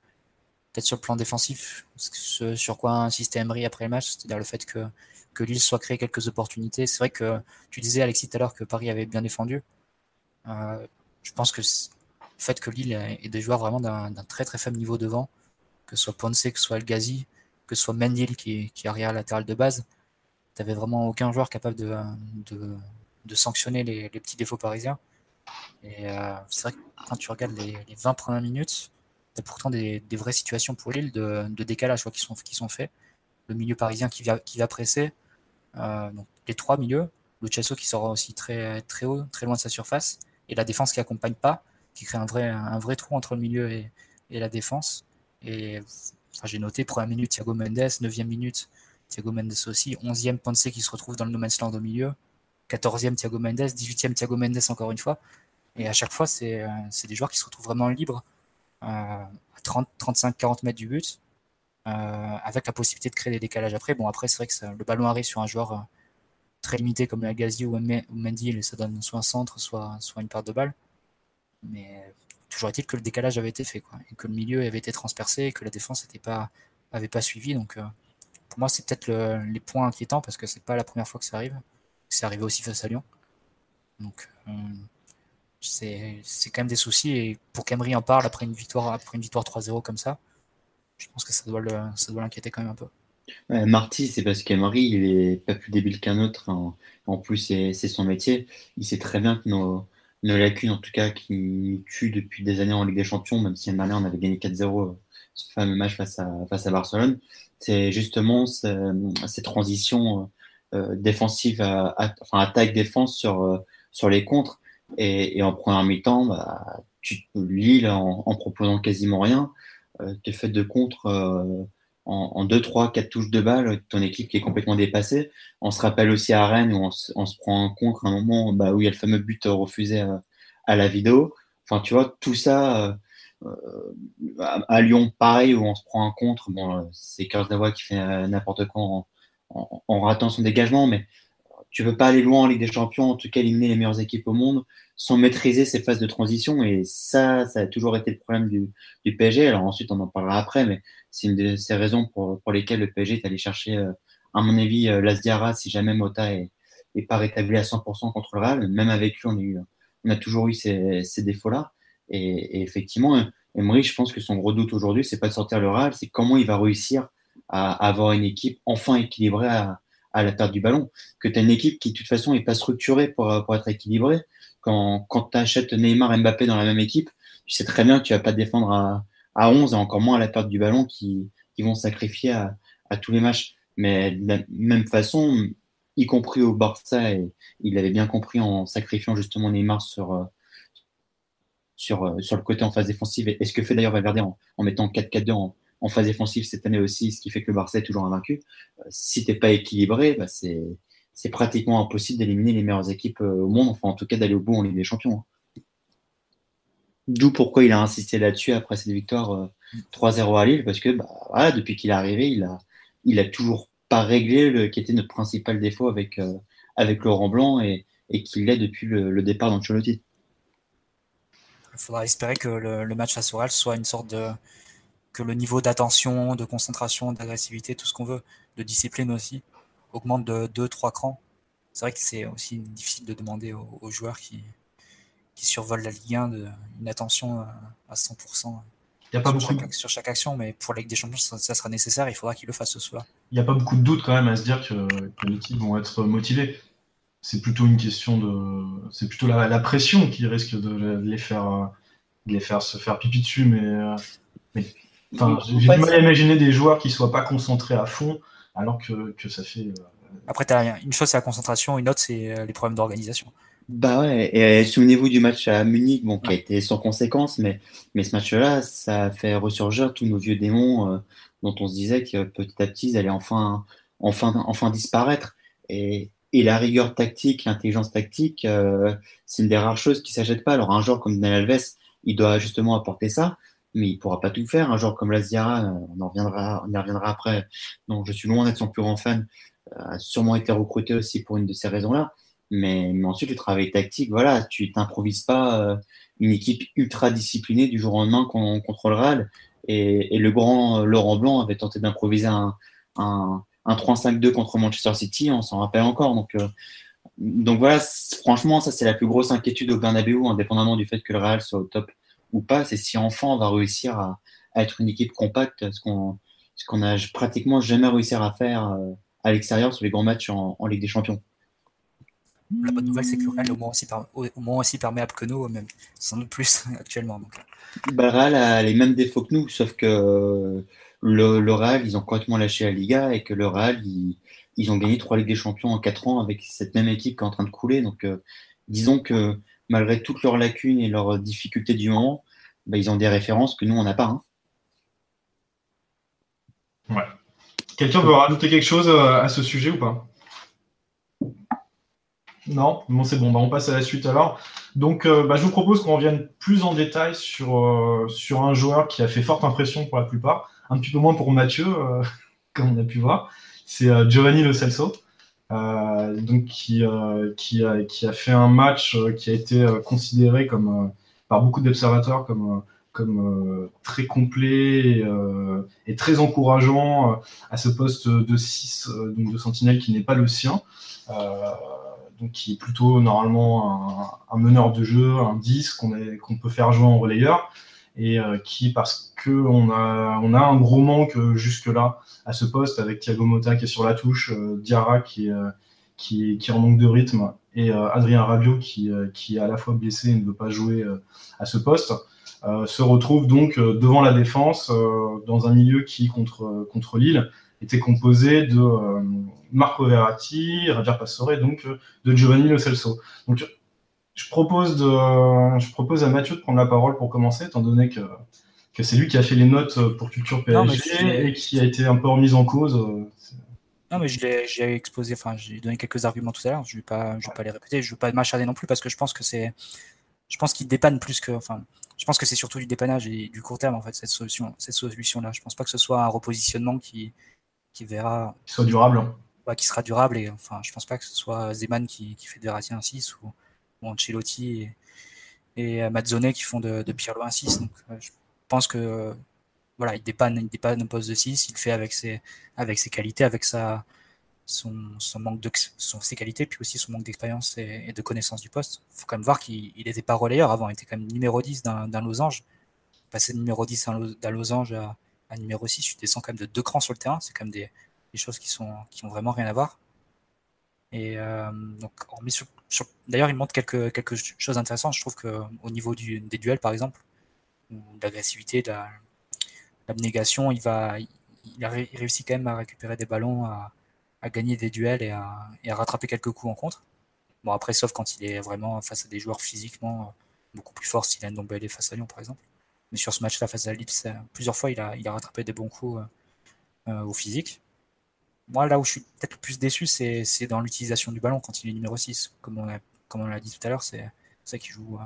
peut-être sur le plan défensif, sur quoi insistait Emery après le match, c'est-à-dire le fait que, que Lille soit créé quelques opportunités. C'est vrai que tu disais, Alexis, tout à l'heure que Paris avait bien défendu. Euh, je pense que le fait que Lille ait des joueurs vraiment d'un très très faible niveau devant, que ce soit Ponce, que ce soit El Ghazi, que ce soit Mendil qui, qui est arrière latéral de base, tu n'avais vraiment aucun joueur capable de, de, sanctionner les, les, petits défauts parisiens. Et euh, c'est vrai que quand tu regardes les, les 20 premières minutes, tu as pourtant des, des, vraies situations pour Lille de, de décalage qui, sont, qui sont faits. Le milieu parisien qui va, qui va presser, euh, donc les trois milieux, le Chesso qui sort aussi très, très haut, très loin de sa surface, et la défense qui accompagne pas, qui crée un vrai, un vrai trou entre le milieu et, et la défense. Et enfin, j'ai noté, première minute, Thiago Mendes, neuvième minute, Thiago Mendes aussi, onzième Ponce qui se retrouve dans le no man's land au milieu, quatorzième Thiago Mendes, dix-huitième Thiago Mendes encore une fois. Et à chaque fois, c'est euh, des joueurs qui se retrouvent vraiment libres euh, à 30, 35, 40 mètres du but, euh, avec la possibilité de créer des décalages après. Bon, après, c'est vrai que le ballon arrive sur un joueur très limité comme Agazi ou Mendy, et ça donne soit un centre, soit, soit une part de balle. Mais toujours est-il que le décalage avait été fait, quoi, et que le milieu avait été transpercé, et que la défense n'avait pas, pas suivi. Donc, euh, pour moi, c'est peut-être le, les points inquiétants parce que c'est pas la première fois que ça arrive. C'est arrivé aussi face à Lyon. Donc, euh, c'est quand même des soucis. Et pour qu'Emery en parle après une victoire, après une victoire 3-0 comme ça, je pense que ça doit l'inquiéter quand même un peu. Marty, c'est parce qu'Emery, il est pas plus débile qu'un autre. En, en plus, c'est son métier. Il sait très bien que nos, nos lacunes, en tout cas, qui tuent depuis des années en Ligue des Champions, même si l'année dernière, on avait gagné 4-0 ce fameux match face à, face à Barcelone, c'est justement ce, ces transitions euh, défensives, à, à, enfin attaque-défense sur, euh, sur les contres. Et, et en première mi-temps, bah, tu Lille, en, en proposant quasiment rien, euh, tu fait de contre euh, en, en 2, 3, 4 touches de balle, ton équipe qui est complètement dépassée. On se rappelle aussi à Rennes où on, se, on se prend un contre un moment bah, où il y a le fameux but refusé à, la vidéo. Enfin, tu vois, tout ça, euh, à, à, Lyon, pareil, où on se prend un contre. Bon, c'est Kurzawa qui fait n'importe quoi en, ratant son dégagement, mais tu veux pas aller loin en Ligue des Champions, en tout cas éliminer les meilleures équipes au monde, sans maîtriser ces phases de transition. Et ça, ça a toujours été le problème du, du PSG. Alors ensuite, on en parlera après, mais c'est une de ces raisons pour, pour lesquelles le PSG est allé chercher, euh, à mon avis, euh, Lasdiara, si jamais Mota est, est pas rétabli à 100% contre le Real. Même avec lui, on a, eu, on a toujours eu ces, ces défauts-là. Et, et, effectivement, Emery, je pense que son gros doute aujourd'hui, c'est pas de sortir le Real, c'est comment il va réussir à, avoir une équipe enfin équilibrée à, à la perte du ballon. Que tu as une équipe qui, de toute façon, n'est pas structurée pour, pour être équilibrée. Quand, tu achètes Neymar et Mbappé dans la même équipe, tu sais très bien que tu vas pas défendre à, à 11 et encore moins à la perte du ballon qui, vont sacrifier à, tous les matchs. Mais de la même façon, y compris au Barça, et il l'avait bien compris en sacrifiant justement Neymar sur, sur, sur le côté en phase défensive. Et ce que fait d'ailleurs Valverde en, mettant 4-4-2 en, phase défensive cette année aussi, ce qui fait que le Barça est toujours invaincu. Si t'es pas équilibré, bah c'est c'est pratiquement impossible d'éliminer les meilleures équipes au monde, enfin en tout cas d'aller au bout en Ligue des Champions. D'où pourquoi il a insisté là-dessus après cette victoire euh, 3-0 à Lille, parce que bah, voilà, depuis qu'il est arrivé, il a, il a toujours pas réglé le qui était notre principal défaut avec, euh, avec Laurent Blanc et, et qu'il l'est depuis le, le départ d'Ancelotti. Il faudra espérer que le, le match à Soral soit une sorte de que le niveau d'attention, de concentration, d'agressivité, tout ce qu'on veut, de discipline aussi, augmente de 2-3 crans. C'est vrai que c'est aussi difficile de demander aux, aux joueurs qui, qui survolent la Ligue 1 de, une attention à 100% y a pas sur, beaucoup chaque, de... sur, chaque, action, mais pour la Ligue des Champions, ça, ça sera nécessaire, il faudra qu'ils le fassent ce soir. Il n'y a pas beaucoup de doute quand même à se dire que, que les équipes vont être motivées. C'est plutôt une question de. C'est plutôt la, la, pression qui risque de les faire, de les faire se faire pipi dessus, mais. mais Enfin, j'ai du mal à imaginer des joueurs qui soient pas concentrés à fond, alors que, que ça fait. Euh... Après, as, une chose c'est la concentration, une autre c'est les problèmes d'organisation. Bah ouais, et souvenez-vous du match à Munich, bon, qui a été sans conséquence, mais, mais ce match-là, ça a fait ressurgir tous nos vieux démons euh, dont on se disait que petit à petit, ils allaient enfin, enfin, enfin disparaître. Et, et la rigueur tactique, l'intelligence tactique, euh, c'est une des rares choses qui ne s'achètent pas. Alors, un joueur comme Daniel Alves, il doit justement apporter ça mais il pourra pas tout faire. Un joueur comme Laziara, on en reviendra, on y reviendra après. Donc je suis loin d'être son plus grand fan. A sûrement été recruté aussi pour une de ces raisons-là. Mais, mais, ensuite le travail tactique, voilà, tu t'improvises pas euh, une équipe ultra disciplinée du jour au lendemain qu'on contre le Real. Et, le grand Laurent Blanc avait tenté d'improviser un, un, 3-5-2 contre Manchester City, on s'en rappelle encore. Donc, donc voilà, franchement, ça c'est la plus grosse inquiétude au Bernabeu, indépendamment du fait que le Real soit au top ou pas, c'est si enfin on va réussir à, être une équipe compacte, ce qu'on ce qu'on n'a pratiquement jamais réussi à faire euh, à l'extérieur sur les grands matchs en, Ligue des Champions. La bonne nouvelle, c'est que le Real est au moins aussi, au moins aussi perméable que nous, même sans doute plus *laughs* actuellement. Donc. Bah, Real a les mêmes défauts que nous, sauf que le, Real, ils ont complètement lâché la Liga et que le Real, ils, ont gagné trois Ligues des Champions en quatre ans avec cette même équipe qui est en train de couler. Donc, euh, disons que malgré toutes leurs lacunes et leurs difficultés du moment, bah, ils ont des références que nous, on n'a pas. Hein. Quelqu'un veut rajouter quelque chose euh, à ce sujet ou pas? Non? Bon, c'est bon, bah, on passe à la suite alors. Donc, euh, bah, je vous propose qu'on revienne plus en détail sur, euh, sur un joueur qui a fait forte impression pour la plupart, un petit peu moins pour Mathieu, *laughs* comme on a pu voir. C'est Giovanni Lo Celso, donc qui, qui, a, qui, a, fait un match qui a été considéré comme, par beaucoup d'observateurs comme comme euh, très complet et, euh, très encourageant euh, à ce poste de 6, donc de sentinelle qui n'est pas le sien, donc qui est plutôt normalement un, meneur de jeu, un 10 qu'on peut faire jouer en relayeur et qui, parce qu'on a, on a un gros manque jusque-là à ce poste avec Thiago Motta qui est sur la touche, Diarra qui est, qui, en manque de rythme et Adrien Rabiot qui, qui est à la fois blessé et ne veut pas jouer à ce poste. Euh, se retrouve donc euh, devant la défense euh, dans un milieu qui, contre, contre Lille, était composé de Marco Verratti, Roger Pastore, donc de Giovanni Lo Celso. Je propose, de, je propose à Mathieu de prendre la parole pour commencer, étant donné que, que c'est lui qui a fait les notes pour Culture PSG et qui a été un peu remise en cause. Non, mais je l'ai exposé, enfin, j'ai donné quelques arguments tout à l'heure, je ne vais, pas, je vais pas les répéter, je ne vais pas m'acharner non plus parce que je pense que c'est. Je pense qu'il dépanne plus que. Enfin, je pense que c'est surtout du dépannage et du court terme en fait cette solution, cette solution là. Je pense pas que ce soit un repositionnement qui qui verra. Qui soit durable. Hein. qui sera durable et enfin je pense pas que ce soit Zeman qui, qui fait de Verratti un 6 ou, Ancelotti et, euh, Mazzone qui font de, de Pirlo un 6. Donc euh, je pense que voilà il dépanne il dépanne un poste de 6, il fait avec ses avec ses qualités, avec sa son, son, manque de son, ses qualités, puis aussi son manque d'expérience et, de connaissance du poste. Il faut quand même voir qu'il n'était pas relayeur avant, il était quand même numéro 10 d'un losange. Passer de numéro 10 d'un losange à, à, numéro 6, tu descends quand même de deux crans sur le terrain, c'est quand même des, des, choses qui, sont, qui ont vraiment rien à voir. Et euh, donc, d'ailleurs, il montre quelques, quelques choses intéressantes. Je trouve qu'au niveau des duels, par exemple, ou de l'agressivité, de l'abnégation, il, va, il, réussit quand même à récupérer des ballons, à, gagner des duels et à, rattraper quelques coups en contre. Bon, après, sauf quand il est vraiment face à des joueurs physiquement beaucoup plus forts, s'il a une est face à Lyon, par exemple. Mais sur ce match-là, face à Lille, plusieurs fois, il a, il a rattrapé des bons coups euh, euh, au physique. Moi, là où je suis peut-être le plus déçu, c'est dans l'utilisation du ballon quand il est numéro 6. Comme on l'a comme dit tout à l'heure, c'est ça qui joue, euh,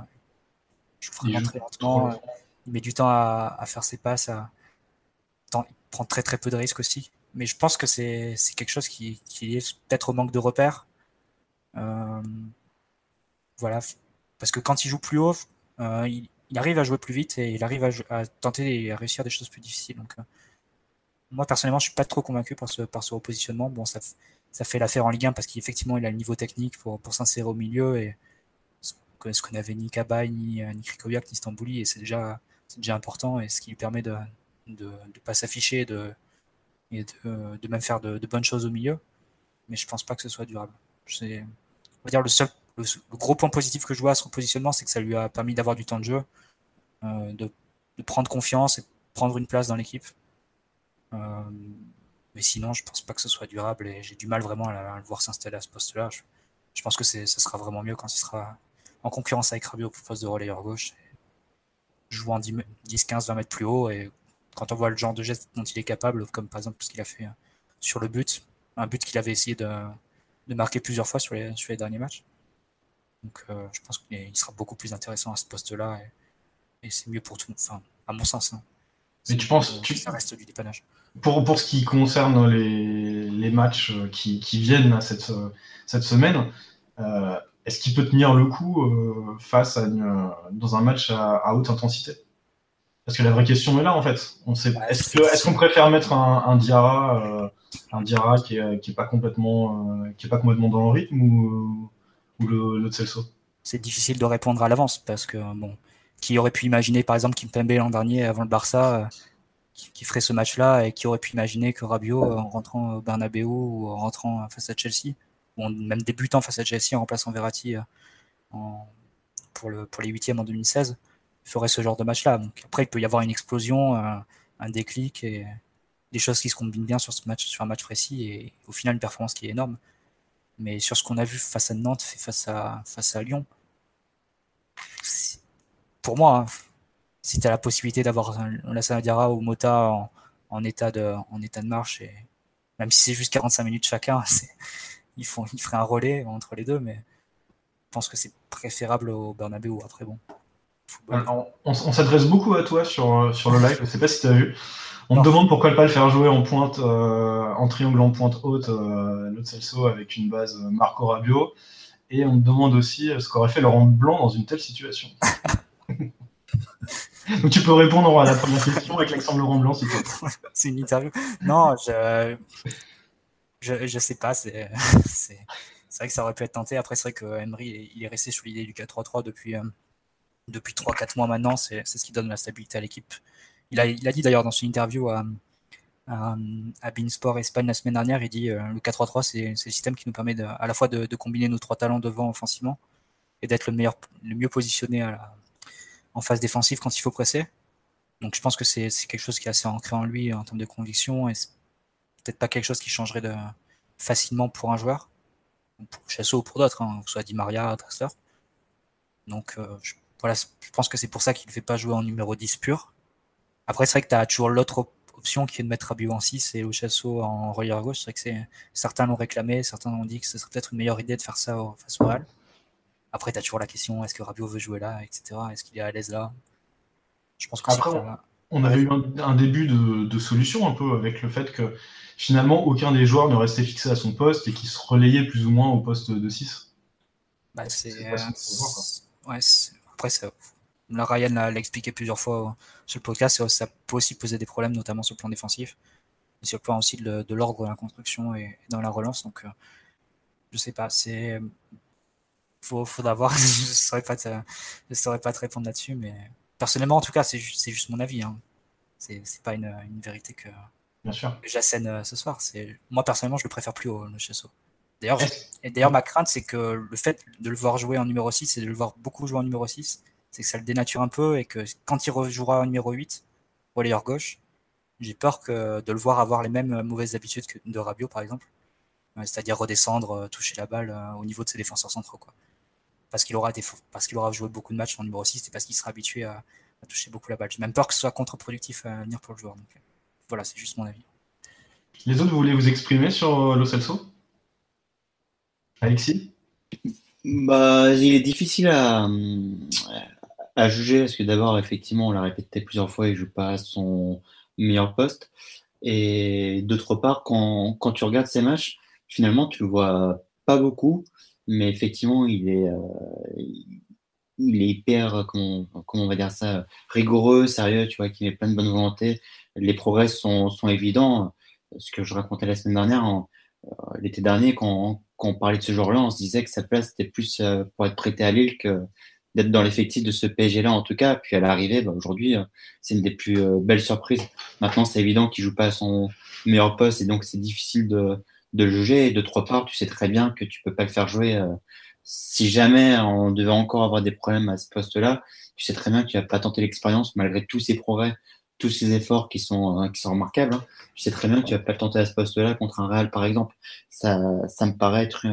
joue vraiment très lentement. il met du temps à, à faire ses passes. À, il prend très très peu de risques aussi mais je pense que c'est quelque chose qui, qui est peut-être au manque de repères. Euh, voilà, parce que quand il joue plus haut, euh, il, il, arrive à jouer plus vite et il arrive à, à, tenter et à réussir des choses plus difficiles. Donc, euh, moi personnellement, je suis pas trop convaincu par ce, par ce repositionnement. Bon, ça, ça fait l'affaire en Ligue 1 parce qu'effectivement, il a le niveau technique pour, pour s'insérer au milieu et ce qu'on avait ni Kabay, ni, ni Krikoviak, ni Stambouli, et c'est déjà, déjà important et ce qui lui permet de ne pas s'afficher, de et de, de même faire de, de, bonnes choses au milieu. Mais je pense pas que ce soit durable. C'est, on dire le seul, le, gros point positif que je vois à son positionnement, c'est que ça lui a permis d'avoir du temps de jeu, euh, de, de, prendre confiance et prendre une place dans l'équipe. Euh, mais sinon, je pense pas que ce soit durable et j'ai du mal vraiment à, le voir s'installer à ce poste-là. Je, je, pense que ça sera vraiment mieux quand il sera en concurrence avec Rabiot pour poste de relayeur gauche. Jouant 10, 10, 15, 20 mètres plus haut et quand on voit le genre de geste dont il est capable, comme par exemple ce qu'il a fait euh, sur le but, un but qu'il avait essayé de, marquer plusieurs fois sur les, sur les derniers matchs. Donc euh, je pense qu'il sera beaucoup plus intéressant à ce poste-là et, c'est mieux pour tout le monde, enfin, à mon sens. Hein. Mais tu penses que ça reste du dépannage. Pour, pour ce qui concerne les, les matchs euh, qui, qui, viennent cette, cette semaine, est-ce qu'il peut tenir le coup face à dans un match à haute intensité? Parce que la vraie question est là, en fait. On sait, est-ce qu'on préfère mettre un, un Diarra, un Diarra qui est, qui est pas complètement, qui est pas complètement dans le rythme ou, ou le, le Celso? C'est difficile de répondre à l'avance parce que bon, qui aurait pu imaginer, par exemple, Kimpembe l'an dernier avant le Barça, qui, ferait ce match-là et qui aurait pu imaginer que Rabiot, en rentrant au Bernabeu ou en rentrant face à Chelsea, ou même débutant face à Chelsea en remplaçant Verratti pour, le, pour les huitièmes en 2016, ferait ce genre de match-là. Donc après, il peut y avoir une explosion, un, déclic et des choses qui se combinent bien sur ce match, sur un match précis et au final une performance qui est énorme. Mais sur ce qu'on a vu face à Nantes, face à, face à Lyon, pour moi, hein, si tu as la possibilité d'avoir un, Lassana Diarra ou Mota en, état de, en état de marche, et même si c'est juste 45 minutes chacun, *laughs* ils, font, ils feraient un relais entre les deux, mais je pense que c'est préférable au Bernabeu. Après, bon. on, s'adresse beaucoup à toi sur, sur le live, je sais pas si tu as vu. On me demande pourquoi pas le faire jouer en pointe, euh, en triangle en pointe haute, euh, notre Celso avec une base Marco Rabio. Et on me demande aussi ce qu'aurait fait Laurent Blanc dans une telle situation. *laughs* Donc tu peux répondre à la première question avec l'accent Laurent Blanc si tu veux. c'est une interview. Non, je, je, je sais pas. *laughs* C'est, vrai que ça aurait pu être tenté. Après, c'est vrai que Emery, il est resté sur l'idée du 4-3-3 depuis, euh, depuis 3-4 mois maintenant. C'est, ce qui donne la stabilité à l'équipe. Il a, il a dit d'ailleurs dans son interview à, à, à Beansport Espagne la semaine dernière, il dit euh, le 4-3-3, c'est, le système qui nous permet de, à la fois de, de combiner nos trois talents devant offensivement et d'être le, meilleur, le mieux positionné à la, en phase défensive quand il faut presser. Donc je pense que c'est quelque chose qui est assez ancré en lui en termes de conviction et peut-être pas quelque chose qui changerait facilement pour un joueur, pour Chasso ou pour d'autres, hein, que ce soit Di Maria, Dressler. Donc euh, voilà, je pense que c'est pour ça qu'il ne fait pas jouer en numéro 10 pur. Après, c'est vrai que tu as toujours l'autre option qui est de mettre Rabiot en 6 et Chasso en relieur gauche. Certains l'ont réclamé, certains ont dit que ce serait peut-être une meilleure idée de faire ça face au. Après, tu as toujours la question est-ce que Rabiot veut jouer là, etc. Est-ce qu'il est à l'aise là? Je pense que Après, on, avait eu un, début de, solution un peu avec le fait que finalement aucun des joueurs ne restait fixé à son poste et qu'il se relayait plus ou moins au poste de 6. Bah, c'est. ouais, après, ça, la Ryan l'a expliqué plusieurs fois sur le podcast, ça peut aussi poser des problèmes, notamment sur le plan défensif, et sur le plan aussi de, l'ordre de la construction et, dans la relance. Donc, euh, je sais pas, c'est faut, faudra voir. *laughs* je ne saurais, pas te, je saurais pas te répondre là-dessus, mais personnellement, en tout cas, c'est juste, juste mon avis. Hein. C'est pas une, une, vérité que, j'assène euh, ce soir. Moi, personnellement, je le préfère plus au Chesso. D'ailleurs, et d'ailleurs, ma crainte, c'est que le fait de le voir jouer en numéro 6 et de le voir beaucoup jouer en numéro 6, c'est que ça le dénature un peu et que quand il rejouera en numéro 8, ou gauche, j'ai peur que de le voir avoir les mêmes mauvaises habitudes que de Rabiot, par exemple. C'est-à-dire redescendre, euh, toucher la balle euh, au niveau de ses défenseurs centraux. Quoi parce qu'il aura, parce qu'il aura joué beaucoup de matchs en numéro 6 et parce qu'il sera habitué à, toucher beaucoup la balle. J'ai même peur que ce soit contre-productif à venir pour le joueur. Donc, voilà, c'est juste mon avis. Les autres, vous voulez vous exprimer sur euh, Lo Celso? Alexis? Bah, Il est difficile à, à juger parce que d'abord, effectivement, on l'a répété plusieurs fois, il ne joue pas à son meilleur poste. Et d'autre part, quand, quand tu regardes ces matchs, finalement, tu le vois pas beaucoup mais effectivement, il est, euh, il est hyper, comment, comment, on va dire ça, rigoureux, sérieux, tu vois, qui met plein de bonne volonté. Les progrès sont, sont évidents. Ce que je racontais la semaine dernière, euh, l'été dernier, quand, quand, on parlait de ce genre-là, on se disait que sa place était plus euh, pour être prêté à Lille que d'être dans l'effectif de ce PSG-là, en tout cas. Puis à l'arrivée, bah, aujourd'hui, c'est une des plus belles surprises. Maintenant, c'est évident qu'il joue pas à son meilleur poste et donc c'est difficile de, de juger. Et de trois parts, tu sais très bien que tu peux pas le faire jouer. Euh, si jamais on devait encore avoir des problèmes à ce poste-là, tu sais très bien que tu vas pas tenter l'expérience malgré tous ces progrès, tous ces efforts qui sont, euh, qui sont remarquables. Hein. Tu sais très bien que tu vas pas le tenter à ce poste-là contre un Real, par exemple. Ça, ça me paraît être,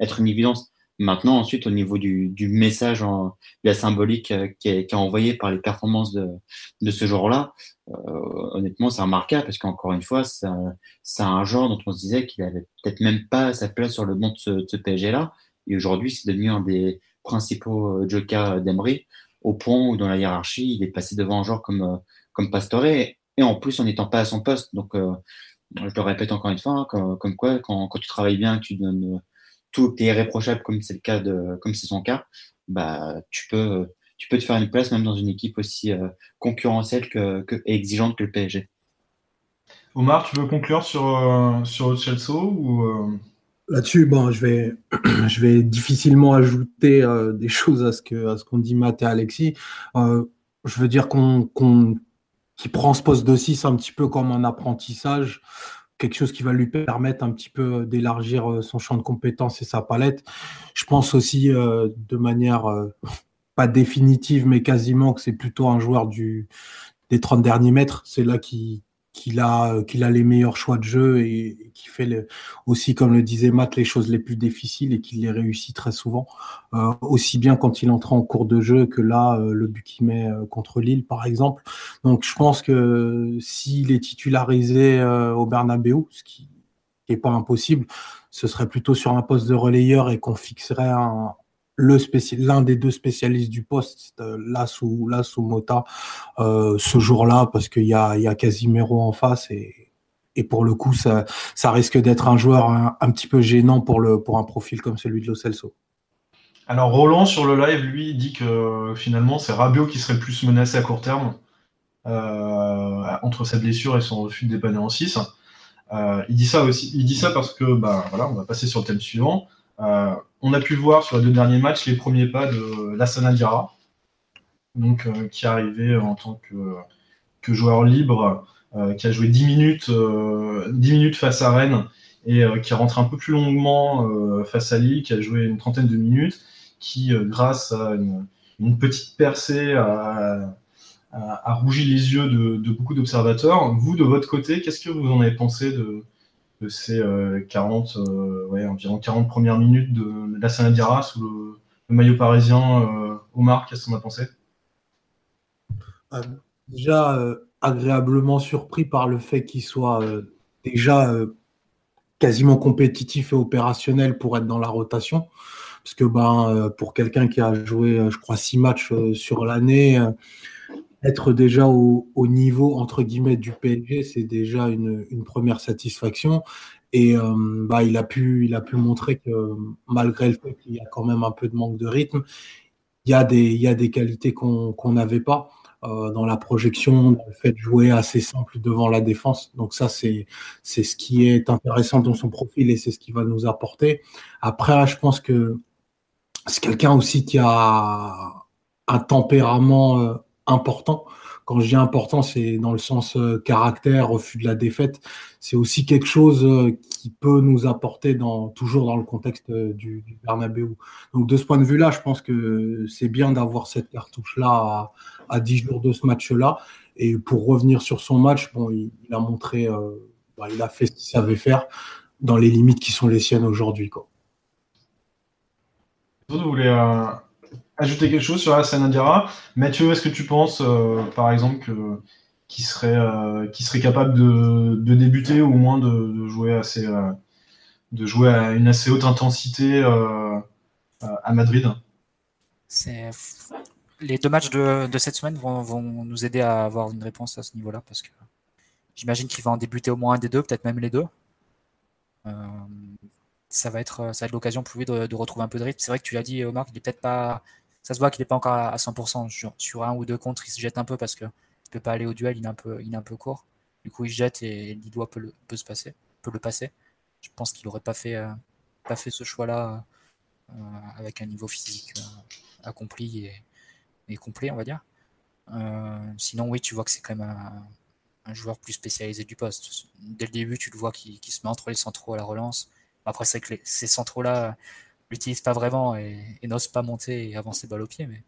être une évidence. Maintenant, ensuite, au niveau du, du message, en, la symbolique euh, qui est, qui est envoyé par les performances de, de ce genre-là, euh, honnêtement, c'est remarquable parce qu'encore une fois, c'est un genre dont on se disait qu'il avait peut-être même pas sa place sur le banc de ce, de ce PSG-là. Et aujourd'hui, c'est devenu un des principaux euh, jokers d'Emery, au point où dans la hiérarchie, il est passé devant un joueur comme, comme Pastore, et en plus en n'étant pas à son poste. Donc, je le répète encore une fois, hein, comme, comme, quoi, quand, quand tu travailles bien, tu donnes tout est irréprochable comme c'est le cas de, comme c'est son cas, bah, tu peux, tu peux te faire une place même dans une équipe aussi concurrentielle que, et exigeante que le PSG. Omar, tu veux conclure sur, sur Chelsea ou Là-dessus, bon, je vais, *clears throat* je vais difficilement ajouter des choses à ce que à ce qu'ont dit Matt et Alexis. je veux dire qu'on qui prend ce poste de 6 un petit peu comme un apprentissage, quelque chose qui va lui permettre un petit peu euh, d'élargir euh, son champ de compétences et sa palette. Je pense aussi euh, de manière *laughs* pas définitive, mais quasiment que c'est plutôt un joueur du, des 30 derniers mètres. C'est là qui qu'il a, qu'il a les meilleurs choix de jeu et, qui fait aussi, comme le disait Matt, les choses les plus difficiles et qu'il les réussit très souvent. Euh, aussi bien quand il entre en cours de jeu que là, euh, le but qu'il met euh, contre Lille, par exemple. Donc je pense que s'il est titularisé au Bernabeu, ce qui n'est pas impossible, ce serait plutôt sur un poste de relayeur et qu'on fixerait un, l'un des deux spécialistes du poste, euh, là sous, Mota, euh, ce jour-là, parce qu'il y a, y a en face et, pour le coup, ça, risque d'être un joueur un, petit peu gênant pour, un profil comme celui de Lo Celso. Alors Roland sur le live, lui, dit que finalement c'est Rabiot qui serait plus menacé à court terme euh, entre sa blessure et son refus de dépanner en 6. il dit ça aussi, il dit ça parce que bah on va passer sur le thème suivant. Euh, on a pu voir sur les deux derniers matchs les premiers pas de Lassana Diarra, donc, euh, qui est arrivé en tant que, joueur libre, euh, qui a joué 10 minutes, 10 minutes face à Rennes et qui rentre un peu plus longuement face à Lille, qui a joué une trentaine de minutes, qui, grâce à une, petite percée, a, rougi les yeux de, de beaucoup d'observateurs. Vous, de votre côté, qu'est-ce que vous en avez pensé de, de ces 40, euh, ouais, environ 40 premières minutes de, la Sanadira sous le, maillot parisien. Euh, Omar, qu'est-ce qu'on a pensé? Euh, Déjà, agréablement surpris par le fait qu'il soit déjà quasiment compétitif et opérationnel pour être dans la rotation. Parce que ben, pour quelqu'un qui a joué, je crois, six matchs sur l'année, être déjà au, niveau entre guillemets du PSG, c'est déjà une, première satisfaction. Et euh, bah, il, a pu, il a pu montrer que malgré le fait qu'il y a quand même un peu de manque de rythme, il y a des, il y a des qualités qu'on n'avait pas euh, dans la projection, dans le fait de jouer assez simple devant la défense. Donc ça, c'est ce qui est intéressant dans son profil et c'est ce qui va nous apporter. Après, je pense que c'est quelqu'un aussi qui a un tempérament euh, important. Quand je dis important, c'est dans le sens euh, caractère, refus de la défaite. C'est aussi quelque chose euh, qui peut nous apporter dans, toujours dans le contexte euh, du, du Bernabeu. Donc de ce point de vue-là, je pense que c'est bien d'avoir cette cartouche-là à, 10 jours de ce match-là. Et pour revenir sur son match, bon, il, a montré, bah, il a fait ce qu'il savait faire dans les limites qui sont les siennes aujourd'hui. Vous voulez ajouter quelque chose sur Hassan Adira? Mathieu, est-ce que tu penses, euh, par exemple, qu'il serait, euh, serait capable de, débuter ou au moins de, jouer assez, euh, de jouer à une assez haute intensité à Madrid? Les deux matchs de, cette semaine vont, nous aider à avoir une réponse à ce niveau-là parce que j'imagine qu'il va en débuter au moins un des deux, peut-être même les deux. ça va être, ça l'occasion pour lui de, retrouver un peu de rythme. C'est vrai que tu l'as dit, Omar, il n'est peut-être pas ça se voit qu'il n'est pas encore à 100%. Sur, un ou deux contre, il se jette un peu parce qu'il ne peut pas aller au duel, il est un peu, court. Du coup, il se jette et Lidois peut, le, se passer, peut le passer. Je pense qu'il n'aurait pas fait, euh, pas fait ce choix-là euh, avec un niveau physique euh, accompli et, complet, on va dire. sinon, oui, tu vois que c'est quand même un, joueur plus spécialisé du poste. Dès le début, tu le vois qui, se met entre les centraux à la relance. Après, c'est que ces centraux-là, l'utilise pas vraiment et, n'ose pas monter et avancer balle au pied, mais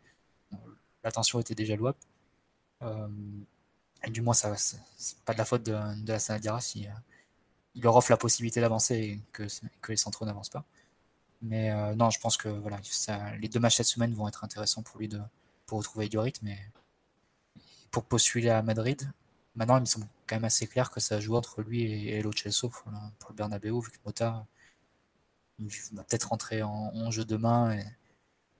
l'attention était déjà louable. Euh, et du moins, ça, c'est pas de la faute de, la Sanadira si euh, il leur offre la possibilité d'avancer et que, les centraux n'avancent pas. Mais euh, non, je pense que voilà, les deux matchs cette semaine vont être intéressants pour lui de, pour retrouver du rythme. Mais pour postuler à Madrid, maintenant, il me semble quand même assez clair que ça joue entre lui et, et pour, pour, le Bernabeu, vu que Mota il va peut-être rentrer en, jeu demain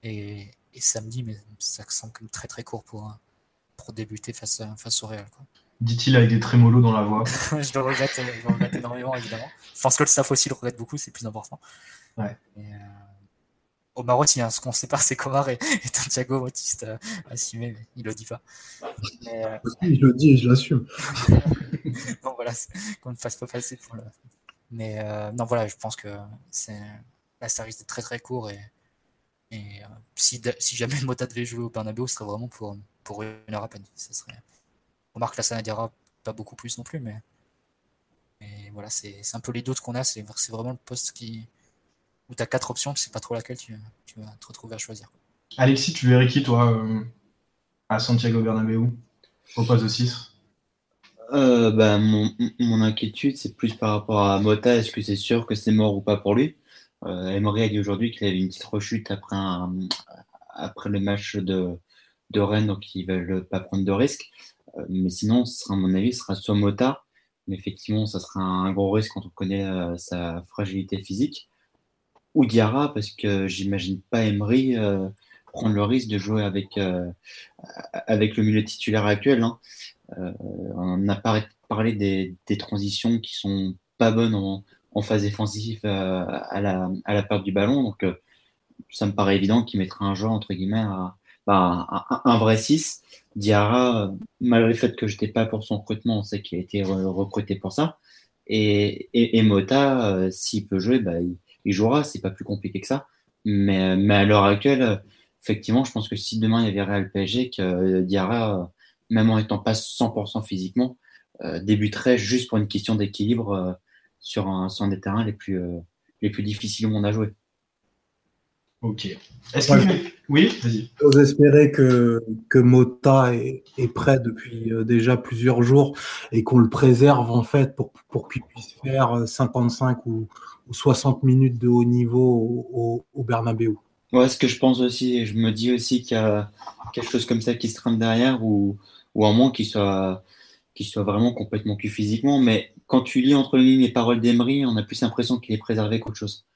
et, samedi, mais ça semble comme très très court pour, pour débuter face, face au Real. Dit-il avec des trémolos dans la voix. *laughs* je le regrette, je le regrette énormément, évidemment. Je pense que le staff aussi le regrette beaucoup, c'est plus important. Ouais. Euh, au Maroc, il y a ce qu'on sépare, c'est Comar et, et Santiago Bautista euh, assumé, mais il le dit pas. Mais, euh, je le dis et je l'assume. *laughs* non, voilà, qu'on ne fasse pas passer pour le. Mais euh, non, voilà, je pense que c'est là, ça risque d'être très très court et, et euh, si, si jamais *laughs* Mota devait jouer au Bernabeu, ce serait vraiment pour, pour une heure à peine. Ça serait... Remarque la Sanadiara pas beaucoup plus non plus, mais, mais voilà, c'est un peu les doutes qu'on a. C'est vraiment le poste qui, où tu as quatre options, tu sais pas trop laquelle tu, tu, vas te retrouver à choisir. Alexis, tu verrais qui toi euh, à Santiago Bernabéu au poste de 6 euh, bah, mon, mon, inquiétude, c'est plus par rapport à Mota. Est-ce que c'est sûr que c'est mort ou pas pour lui? Euh, Emery a dit aujourd'hui qu'il avait une petite rechute après, après le match de, de Rennes, donc ils ne veulent pas prendre de risques. Euh, mais sinon, ce sera, à mon avis, ce sera soit Mota. Mais effectivement, ça sera un gros risque quand on connaît euh, sa fragilité physique ou Diarra, parce que j'imagine pas Emery euh, prendre le risque de jouer avec, avec le milieu titulaire actuel. Hein. Euh, on a parlé des, transitions qui sont pas bonnes en, phase défensive à, la, à perte du ballon. Donc, ça me paraît évident qu'il mettra un joueur, entre guillemets, à, bah, un, vrai 6. Diarra, malgré le fait que je n'étais pas pour son recrutement, on sait qu'il a été recruté pour ça. Et, Mota, s'il peut jouer, bah, il, il jouera, c'est pas plus compliqué que ça. Mais, à l'heure actuelle, effectivement, je pense que si demain il y avait Real PSG, euh, Diarra, même en étant pas 100% physiquement, euh, débuterait juste pour une question d'équilibre euh, sur, un, sur un des terrains les plus, les plus difficiles au monde à jouer. Ok. Est-ce que Oui, vas-y. J'ose espérer que, que Mota est, est prêt depuis déjà plusieurs jours et qu'on le préserve en fait pour, pour qu'il puisse faire 55 ou, 60 minutes de haut niveau au, au, Bernabeu. Ouais, ce que je pense aussi, je me dis aussi qu'il y a quelque chose comme ça qui se trame derrière ou, ou un moins qu'il soit, soit vraiment complètement cul physiquement. Mais quand tu lis entre les lignes les paroles d'Emery, on a plus l'impression qu'il est préservé qu'autre chose.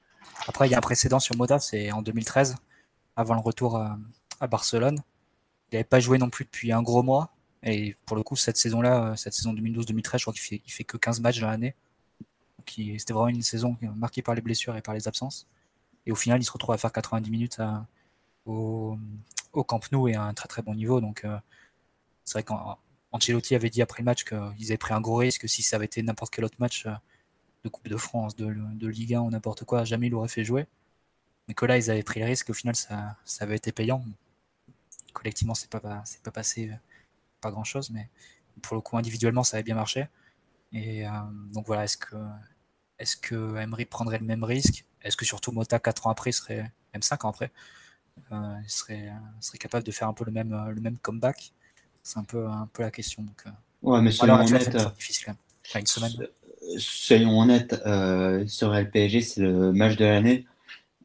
Après, il y a un précédent sur Moda, c'est en 2013, avant le retour à, à Barcelone. Il n'avait pas joué non plus depuis un gros mois. Et pour le coup, cette saison-là, cette saison 2012-2013, je crois qu'il fait, fait que 15 matchs dans l'année. C'était vraiment une saison marquée par les blessures et par les absences. Et au final, il se retrouve à faire 90 minutes au, au, Camp Nou et à un très très bon niveau. Donc, euh, c'est vrai qu'Ancelotti avait dit après le match qu'ils avaient pris un gros risque. Si ça avait été n'importe quel autre match euh, de Coupe de France, de, Ligue 1 ou n'importe quoi, jamais il l'aurait fait jouer. Mais que là, ils avaient pris le risque. Au final, ça, ça avait été payant. Collectivement, c'est pas, pas passé euh, pas grand chose, mais pour le coup, individuellement, ça avait bien marché. Et donc voilà, est-ce que est-ce que Emery prendrait le même risque? Est-ce que surtout Mota, 4 ans après, serait, même 5 ans après, euh, serait, serait capable de faire un peu le même, le même comeback? C'est un peu, un peu la question. Donc, euh, ouais, mais soyons honnêtes. Enfin, une semaine. Soyons honnêtes, euh, sur le PSG, c'est le match de l'année.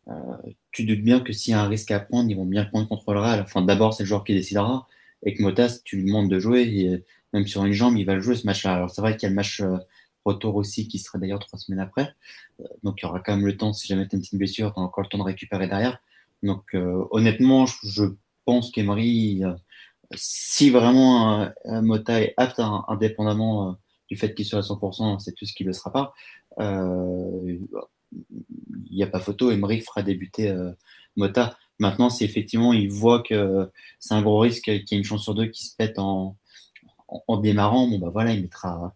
Euh, tu doutes bien que s'il y a un risque à prendre, ils vont bien prendre contre le Real. Enfin, d'abord, c'est le joueur qui décidera. Et que Mota, si tu lui demandes de jouer, même sur une jambe, il va le jouer ce match-là. Alors, c'est vrai qu'il y a le match retour aussi, qui sera d'ailleurs trois semaines après. Euh, donc il y aura quand même le temps, si jamais tu as une petite blessure, tu as encore le temps de récupérer derrière. Donc euh, honnêtement, je, pense qu'Emery, euh, si vraiment Mota est apte, indépendamment du fait qu'il soit à 100%, c'est tout ce qu'il ne le sera pas, il n'y a pas photo, Emery fera débuter Mota. Maintenant, si effectivement il voit que c'est un gros risque, qu'il y a une chance sur deux qui se pète en, en, démarrant, bon bah voilà, il mettra,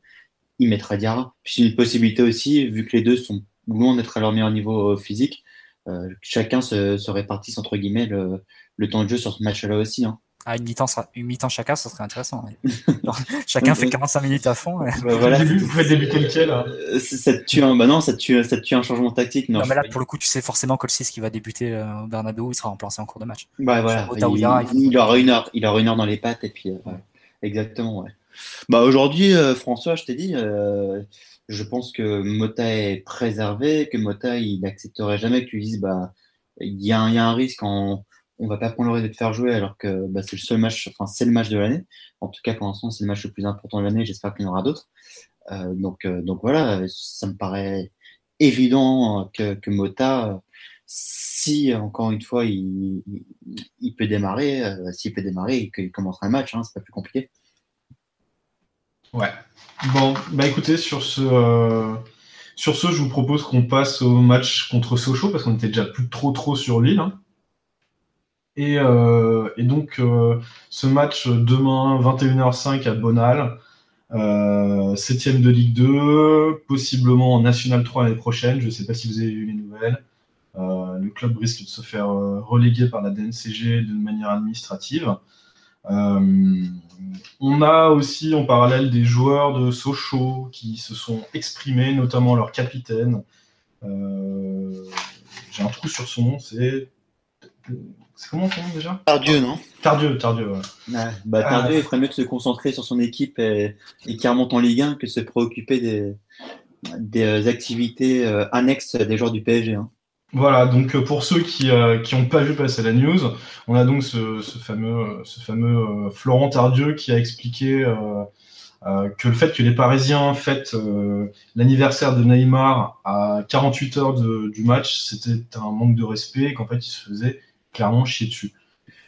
il mettra Diarra. Puis c'est une possibilité aussi, vu que les deux sont loin d'être à leur meilleur niveau euh, physique, euh, chacun se, se, répartisse entre guillemets le, le, temps de jeu sur ce match-là aussi. Hein. À une mi-temps, une mi chacun, ça serait intéressant. *laughs* chacun fait 45 minutes à fond. Bah, voilà, vous faites débuter lequel là euh, ça te tue un, bah non, ça te tue, ça te tue un changement tactique. Non, non mais là, pour le coup, tu sais forcément que le 6 qui va débuter au Bernabeu, il sera remplacé en cours de match. Bah, voilà. il, il, aura une heure, il aura une heure dans les pattes et puis ouais. exactement. Ouais. Bah aujourd'hui, euh, François, je t'ai dit, euh, je pense que Mota est préservé, que Mota, il n'accepterait jamais que tu dises, bah, il y, a un risque, on, on va pas prendre le risque de te faire jouer alors que bah, c'est le seul match, enfin c'est le match de l'année. En tout cas, pour l'instant, c'est le match le plus important de l'année. J'espère qu'il y en aura d'autres. Euh, donc, euh, donc voilà, ça me paraît évident que, que Mota, si encore une fois il, peut démarrer, euh, s'il peut démarrer et qu'il commencera un match, hein, c'est pas plus compliqué. Ouais. Bon, bah écoutez, sur ce, euh, sur ce, je vous propose qu'on passe au match contre Sochaux parce qu'on était déjà plus trop trop sur l'île. Hein. Et, donc, ce match demain, 21h05 à Bonal, septième de Ligue 2, possiblement en National 3 l'année prochaine. Je ne sais pas si vous avez vu les nouvelles. le club risque de se faire reléguer par la DNCG d'une manière administrative. Euh, on a aussi en parallèle des joueurs de Sochaux qui se sont exprimés, notamment leur capitaine. Euh, j'ai un trou sur son nom, c'est. C'est comment son nom déjà Tardieu, non Tardieu, Tardieu, bah, Tardieu, il ferait mieux de se concentrer sur son équipe et, et qui remonte en Ligue 1 que de se préoccuper des, des activités euh, annexes des joueurs du PSG. Hein. Voilà, donc euh, pour ceux qui n'ont euh, pas vu passer la news, on a donc ce, fameux, ce fameux euh, Florent Tardieu qui a expliqué que le fait que les Parisiens fêtent l'anniversaire de Neymar à 48 heures du match, c'était un manque de respect et qu'en fait, il se faisait clairement chier dessus.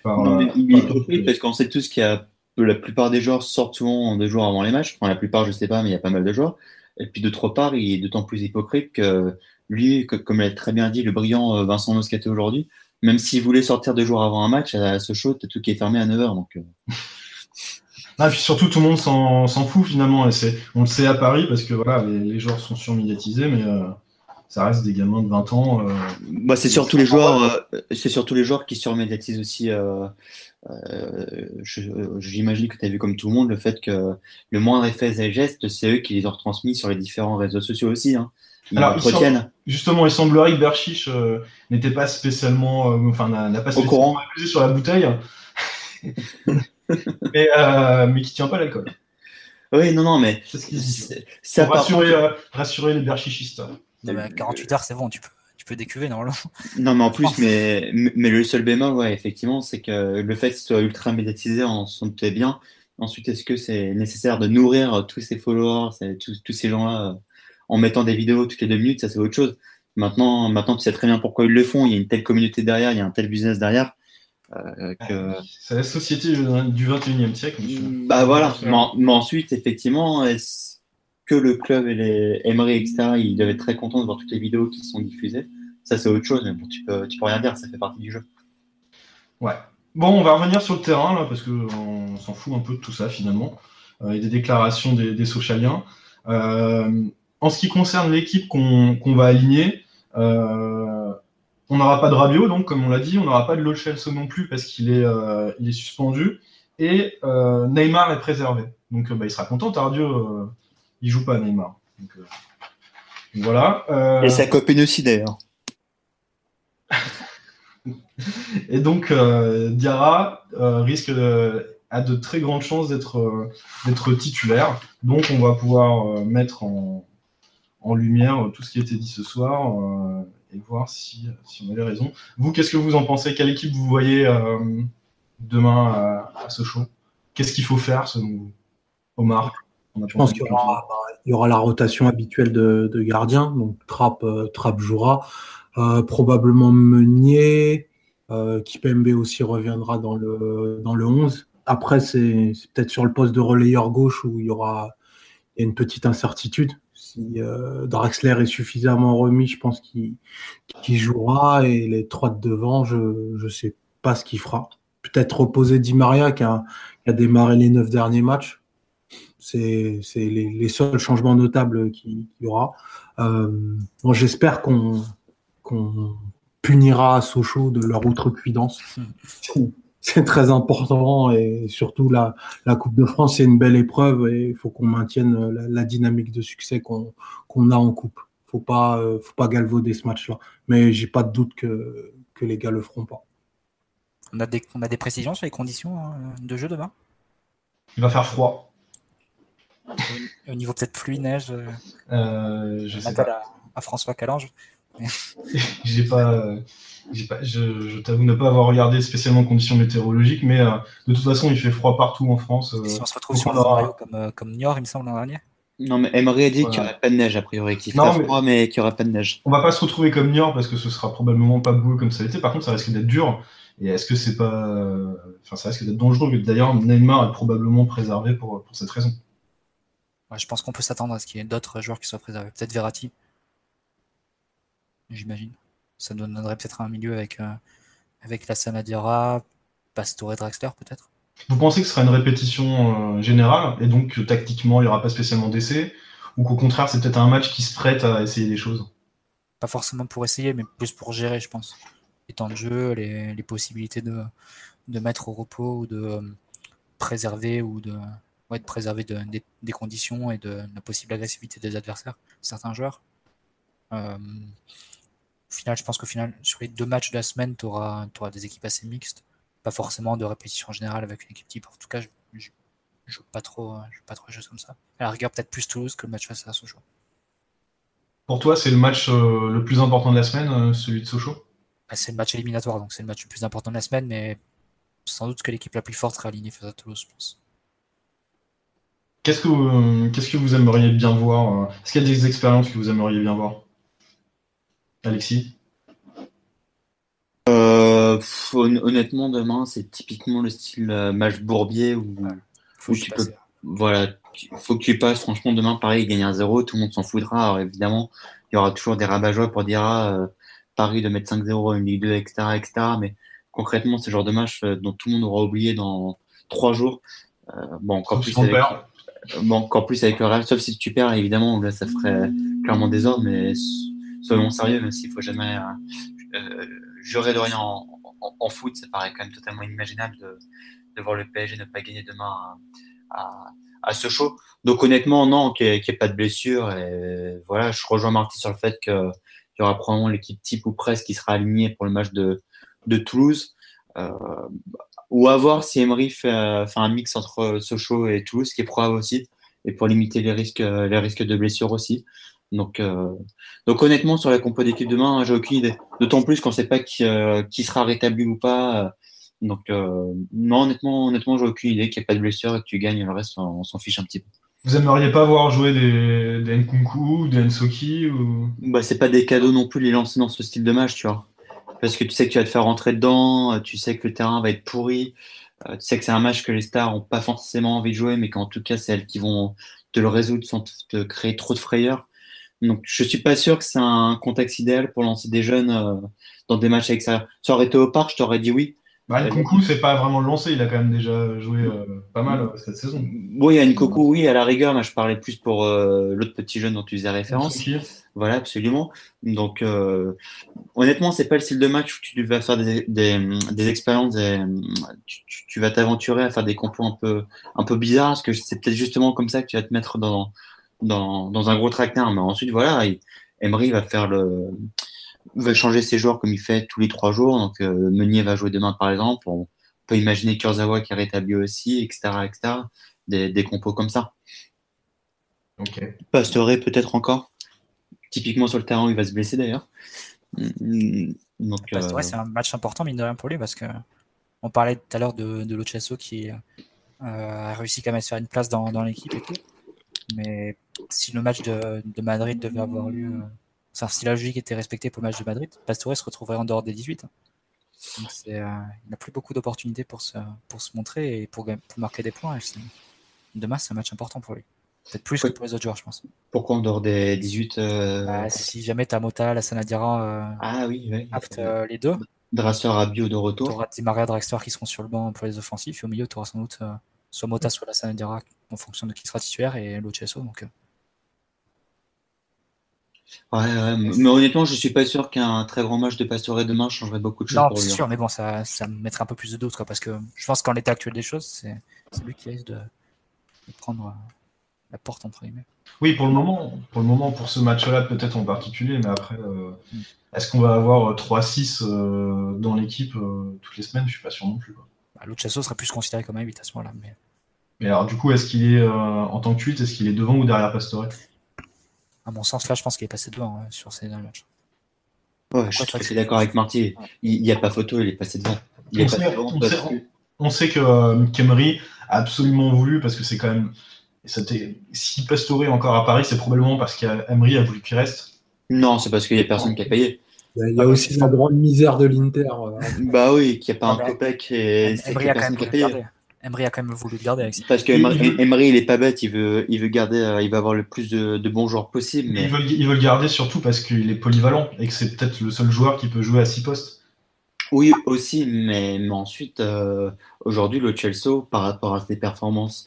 il est parce qu'on sait tous qu'il y a la plupart des joueurs sortent souvent deux jours avant les matchs. Enfin, la plupart, je sais pas, mais il y a pas mal de joueurs. Et puis d'autre part, il est d'autant plus hypocrite que lui, comme l'a très bien dit le brillant euh, Vincent Moscato aujourd'hui, même s'il voulait sortir deux jours avant un match, à ce show, tout qui est fermé à 9h. Donc, euh. *laughs* ah, puis surtout, tout le monde s'en fout finalement. Et on le sait à Paris parce que voilà, les, joueurs sont surmédiatisés, mais euh, ça reste des gamins de 20 ans. bah, c'est surtout les joueurs, c'est surtout les joueurs qui surmédiatisent aussi. J'imagine que tu as vu comme tout le monde le fait que le moindre effet et geste, c'est eux qui les ont retransmis sur les différents réseaux sociaux aussi. Hein. Alors, justement, il semblerait que Berchiche euh, n'était pas spécialement, euh, enfin, n'a pas spécialement abusé sur la bouteille, *laughs* mais, euh, mais qui tient pas l'alcool. Oui, non, non, mais ça Pour rassurer, rassurer les berchichistes. 48 heures, c'est bon, tu peux, tu peux décuver normalement. Non, mais en plus, mais, mais le seul bémol, ouais, effectivement, c'est que le fait que ce soit ultra médiatisé, on s'en doutait bien. Ensuite, est-ce que c'est nécessaire de nourrir tous ces followers, tous, tous ces gens-là en mettant des vidéos toutes les deux minutes, ça c'est autre chose. Maintenant, maintenant, tu sais très bien pourquoi ils le font. Il y a une telle communauté derrière, il y a un tel business derrière. Euh, que... C'est la société du 21e siècle. Bah voilà. Mais, ensuite, effectivement, est-ce que le club et les Emery, etc., ils doivent être très contents de voir toutes les vidéos qui sont diffusées Ça, c'est autre chose, mais bon, tu peux, tu peux rien dire, ça fait partie du jeu. Ouais. Bon, on va revenir sur le terrain, là, parce qu'on s'en fout un peu de tout ça, finalement. Euh, et des déclarations des, socialiens. Euh, en ce qui concerne l'équipe qu'on va aligner, euh, on n'aura pas de Rabiot, donc comme on l'a dit, on n'aura pas de Lo non plus parce qu'il est, est suspendu. Et Neymar est préservé. Donc bah, il sera content, Tardieu, il joue pas Neymar. voilà. Et sa copine aussi d'ailleurs. *laughs* et donc Diarra risque a de très grandes chances d'être titulaire. Donc on va pouvoir mettre en, en lumière tout ce qui a été dit ce soir euh, et voir si, si, on avait raison. Vous, qu'est-ce que vous en pensez? Quelle équipe vous voyez euh, demain à, ce show? Qu'est-ce qu'il faut faire selon vous? Omar Je pense qu'il y, aura, la rotation habituelle de, gardiens. Donc Trapp, euh, jouera. probablement Meunier. Kipembe aussi reviendra dans le, dans le 11. Après, c'est peut-être sur le poste de relayeur gauche où il y aura une petite incertitude si euh, Draxler est suffisamment remis, je pense qu'il jouera. Et les trois de devant, je ne sais pas ce qu'il fera. Peut-être reposer Di Maria qui a, démarré les neuf derniers matchs. C'est les, seuls changements notables qu'il y aura. Euh, J'espère qu'on punira Sochaux de leur outrecuidance. c'est très important et surtout la, la Coupe de France, c'est une belle épreuve et il faut qu'on maintienne la, dynamique de succès qu'on a en Coupe. Faut pas, euh, faut pas galvauder ce match-là. Mais j'ai pas de doute que, que les gars le feront pas. On a des, on a des précisions sur les conditions hein, de jeu demain? Il va faire froid. Au niveau peut-être pluie, neige. Euh, euh je sais pas. À, François Calange. *laughs* j'ai pas je, t'avoue ne pas avoir regardé spécialement conditions météorologiques, mais euh, de toute façon, il fait froid partout en France. Euh, si on se retrouve sur un scénario comme, euh, comme Niort, il me semble, l'an dernier Non, mais Emery a dit qu'il n'y aurait pas de neige, a priori, qu'il ferait froid, mais qu'il n'y aurait pas de neige. On va pas se retrouver comme Niort parce que ce sera probablement pas beau comme ça été. Par contre, ça risque d'être dur. Et est-ce que c'est pas. Enfin, ça risque d'être dangereux. D'ailleurs, Neymar est probablement préservé pour, pour cette raison. Je pense qu'on peut s'attendre à ce qu'il y ait d'autres joueurs qui soient préservés. Peut-être Verratti. J'imagine ça donnerait peut-être un milieu avec, euh, avec la Sanadira, Pastore et Draxler peut-être Vous pensez que ce sera une répétition euh, générale et donc que tactiquement il n'y aura pas spécialement d'essai ou qu'au contraire c'est peut-être un match qui se prête à essayer des choses? Pas forcément pour essayer, mais plus pour gérer, je pense. Les temps de jeu, les, possibilités de, de, mettre au repos ou de euh, préserver ou de, ouais, de préserver des, conditions et de la possible agressivité des adversaires, certains joueurs. Euh, au final, je pense qu'au final, sur les deux matchs de la semaine, tu auras, auras, des équipes assez mixtes. Pas forcément de répétition générale avec une équipe type. En tout cas, je ne joue pas trop, pas trop choses comme ça. À la rigueur, peut-être plus Toulouse que le match face à Sochaux. Pour toi, c'est le match euh, le plus important de la semaine, euh, celui de Sochaux? Bah, C'est le match éliminatoire, donc c'est le match le plus important de la semaine, mais sans doute que l'équipe la plus forte sera alignée face à Toulouse, je pense. Qu'est-ce que, vous, qu'est-ce que vous aimeriez bien voir Est-ce qu'il y a des expériences que vous aimeriez bien voir? Alexis? Euh, Honnêtement, demain, c'est typiquement le style euh, match Bourbier où, faut tu peux. Voilà, faut que tu passes. Franchement, demain, pareil, il gagne un 0, tout le monde s'en foudra. Alors évidemment, il y aura toujours des rabat pour dire ah, euh, Paris de mettre 5-0 une Ligue 2, etc., etc. Mais concrètement, c'est le genre de match dont tout le monde aura oublié dans trois jours. bon, encore plus, avec, bon, encore plus avec le Real, sauf si tu perds, évidemment, là, ça ferait clairement des ordres, mais soyons sérieux, même s'il faut jamais euh, euh, jurer de rien en, foot, ça paraît quand même totalement inimaginable de, voir le PSG ne pas gagner demain à, à, ce show. Donc honnêtement, non, qu'il n'y ait, pas de blessure. Et voilà, je rejoins Marty sur le fait qu'il y aura probablement l'équipe type ou presque qui sera alignée pour le match de, de Toulouse. Euh, ou à voir si Emery fait, un mix entre Sochaux et Toulouse, ce qui est probable aussi, et pour limiter les risques, les risques de blessure aussi. Donc, euh, donc honnêtement, sur la compo d'équipe demain, j'ai aucune idée. D'autant plus qu'on ne sait pas qui, euh, qui, sera rétabli ou pas. Donc, euh, non, honnêtement, honnêtement j'ai aucune idée qu'il n'y ait pas de blessure et que tu gagnes. Le reste, on, s'en fiche un petit peu. Vous aimeriez pas voir jouer des, des Nkunku, des Nsoki ou... bah, C'est pas des cadeaux non plus les lancer dans ce style de match, tu vois. Parce que tu sais que tu vas te faire rentrer dedans, tu sais que le terrain va être pourri, tu sais que c'est un match que les stars n'ont pas forcément envie de jouer, mais qu'en tout cas, c'est elles qui vont te le résoudre sans te créer trop de frayeur. Donc, je suis pas sûr que c'est un contexte idéal pour lancer des jeunes euh, dans des matchs extérieurs. Ça aurait été au parc, je t'aurais dit oui. Bah, Nkunku, c'est pas vraiment le lancer, il a quand même déjà joué euh, pas mal euh, cette saison. Oui, Nkunku, oui, à la rigueur, mais je parlais plus pour l'autre petit jeune dont tu faisais référence. Voilà, absolument. Donc, honnêtement, c'est pas le style de match où tu vas faire des, des, expériences, et, tu, vas t'aventurer à faire des compos un peu, un peu bizarres, parce que c'est peut-être justement comme ça que tu vas te mettre dans, dans, un gros tracteur. Mais ensuite, voilà, Emery va faire le va changer ses joueurs comme il fait tous les trois jours. Donc euh, Meunier va jouer demain par exemple. On peut imaginer Kurzawa qui est rétabli aussi, etc. etc. Des, des compos comme ça. Okay. Pasterait peut-être encore. Typiquement sur le terrain, il va se blesser d'ailleurs. Mm, donc, euh, c'est un match important, mine de rien, pour lui, parce que on parlait tout à l'heure de, de Lochasso qui euh, a réussi quand même à se faire une place dans, dans l'équipe et tout. Mais si le match de, Madrid devait avoir lieu, euh, si la logique était respectée pour le match de Madrid, Pastore se retrouverait en dehors des 18. Donc euh, il n'a plus beaucoup d'opportunités pour se, pour se montrer et pour, marquer des points. demain, c'est un match important pour lui. Peut-être plus que pour les autres joueurs, je pense. Pourquoi en dehors des 18 euh, bah, Si jamais tu as Mota, la Sanadira, ah, oui, oui. les deux. Drasseur à bio de retour. Tu auras Di Maria Draxler qui seront sur le banc pour les offensifs. Et au milieu, tu auras sans doute soit Mota, soit la Sanadira en fonction de qui sera titulaire et l'OCSO. Donc, euh. Ouais, mais honnêtement, je suis pas sûr qu'un très grand match de Pastore demain changerait beaucoup de choses. Non, c'est sûr, mais bon, ça, ça me mettrait un peu plus de doute, parce que je pense qu'en l'état actuel des choses, c'est lui qui risque de, prendre euh, la porte entre guillemets. Oui, pour le moment, pour le moment, pour ce match-là, peut-être en particulier, mais après, euh, mm. est-ce qu'on va avoir 3-6 dans l'équipe toutes les semaines? Je suis pas sûr non plus. Bah, serait plus considéré comme un 8 à ce moment-là. Mais... Mais alors, du coup, est-ce qu'il est, euh, en tant que 8, est-ce qu'il est devant ou derrière Pastore? À mon sens, là, je pense qu'il est passé devant hein, sur ces derniers matchs. Ouais, je suis d'accord avec Marty. Il n'y a pas photo, il est passé devant. on, sait, que euh, a absolument voulu, parce que c'est quand même. Si Pastore est encore à Paris, c'est probablement parce qu'Emery a voulu qu'il reste. Non, c'est parce qu'il n'y a personne qui a payé. Il y a, aussi la grande misère de l'Inter. Euh. bah oui, qu'il n'y a pas un copec et c'est personne qui a payé. Emery a quand même voulu le garder. Avec Parce que Emery, il est pas bête, il veut, il veut garder, euh, il va avoir le plus de, bons joueurs possible. Mais... Il, veut, il, veut, le garder surtout parce qu'il est polyvalent et que c'est peut-être le seul joueur qui peut jouer à six postes. Oui, aussi, mais, mais ensuite, euh, aujourd'hui, le Chelsea, par rapport à ses performances,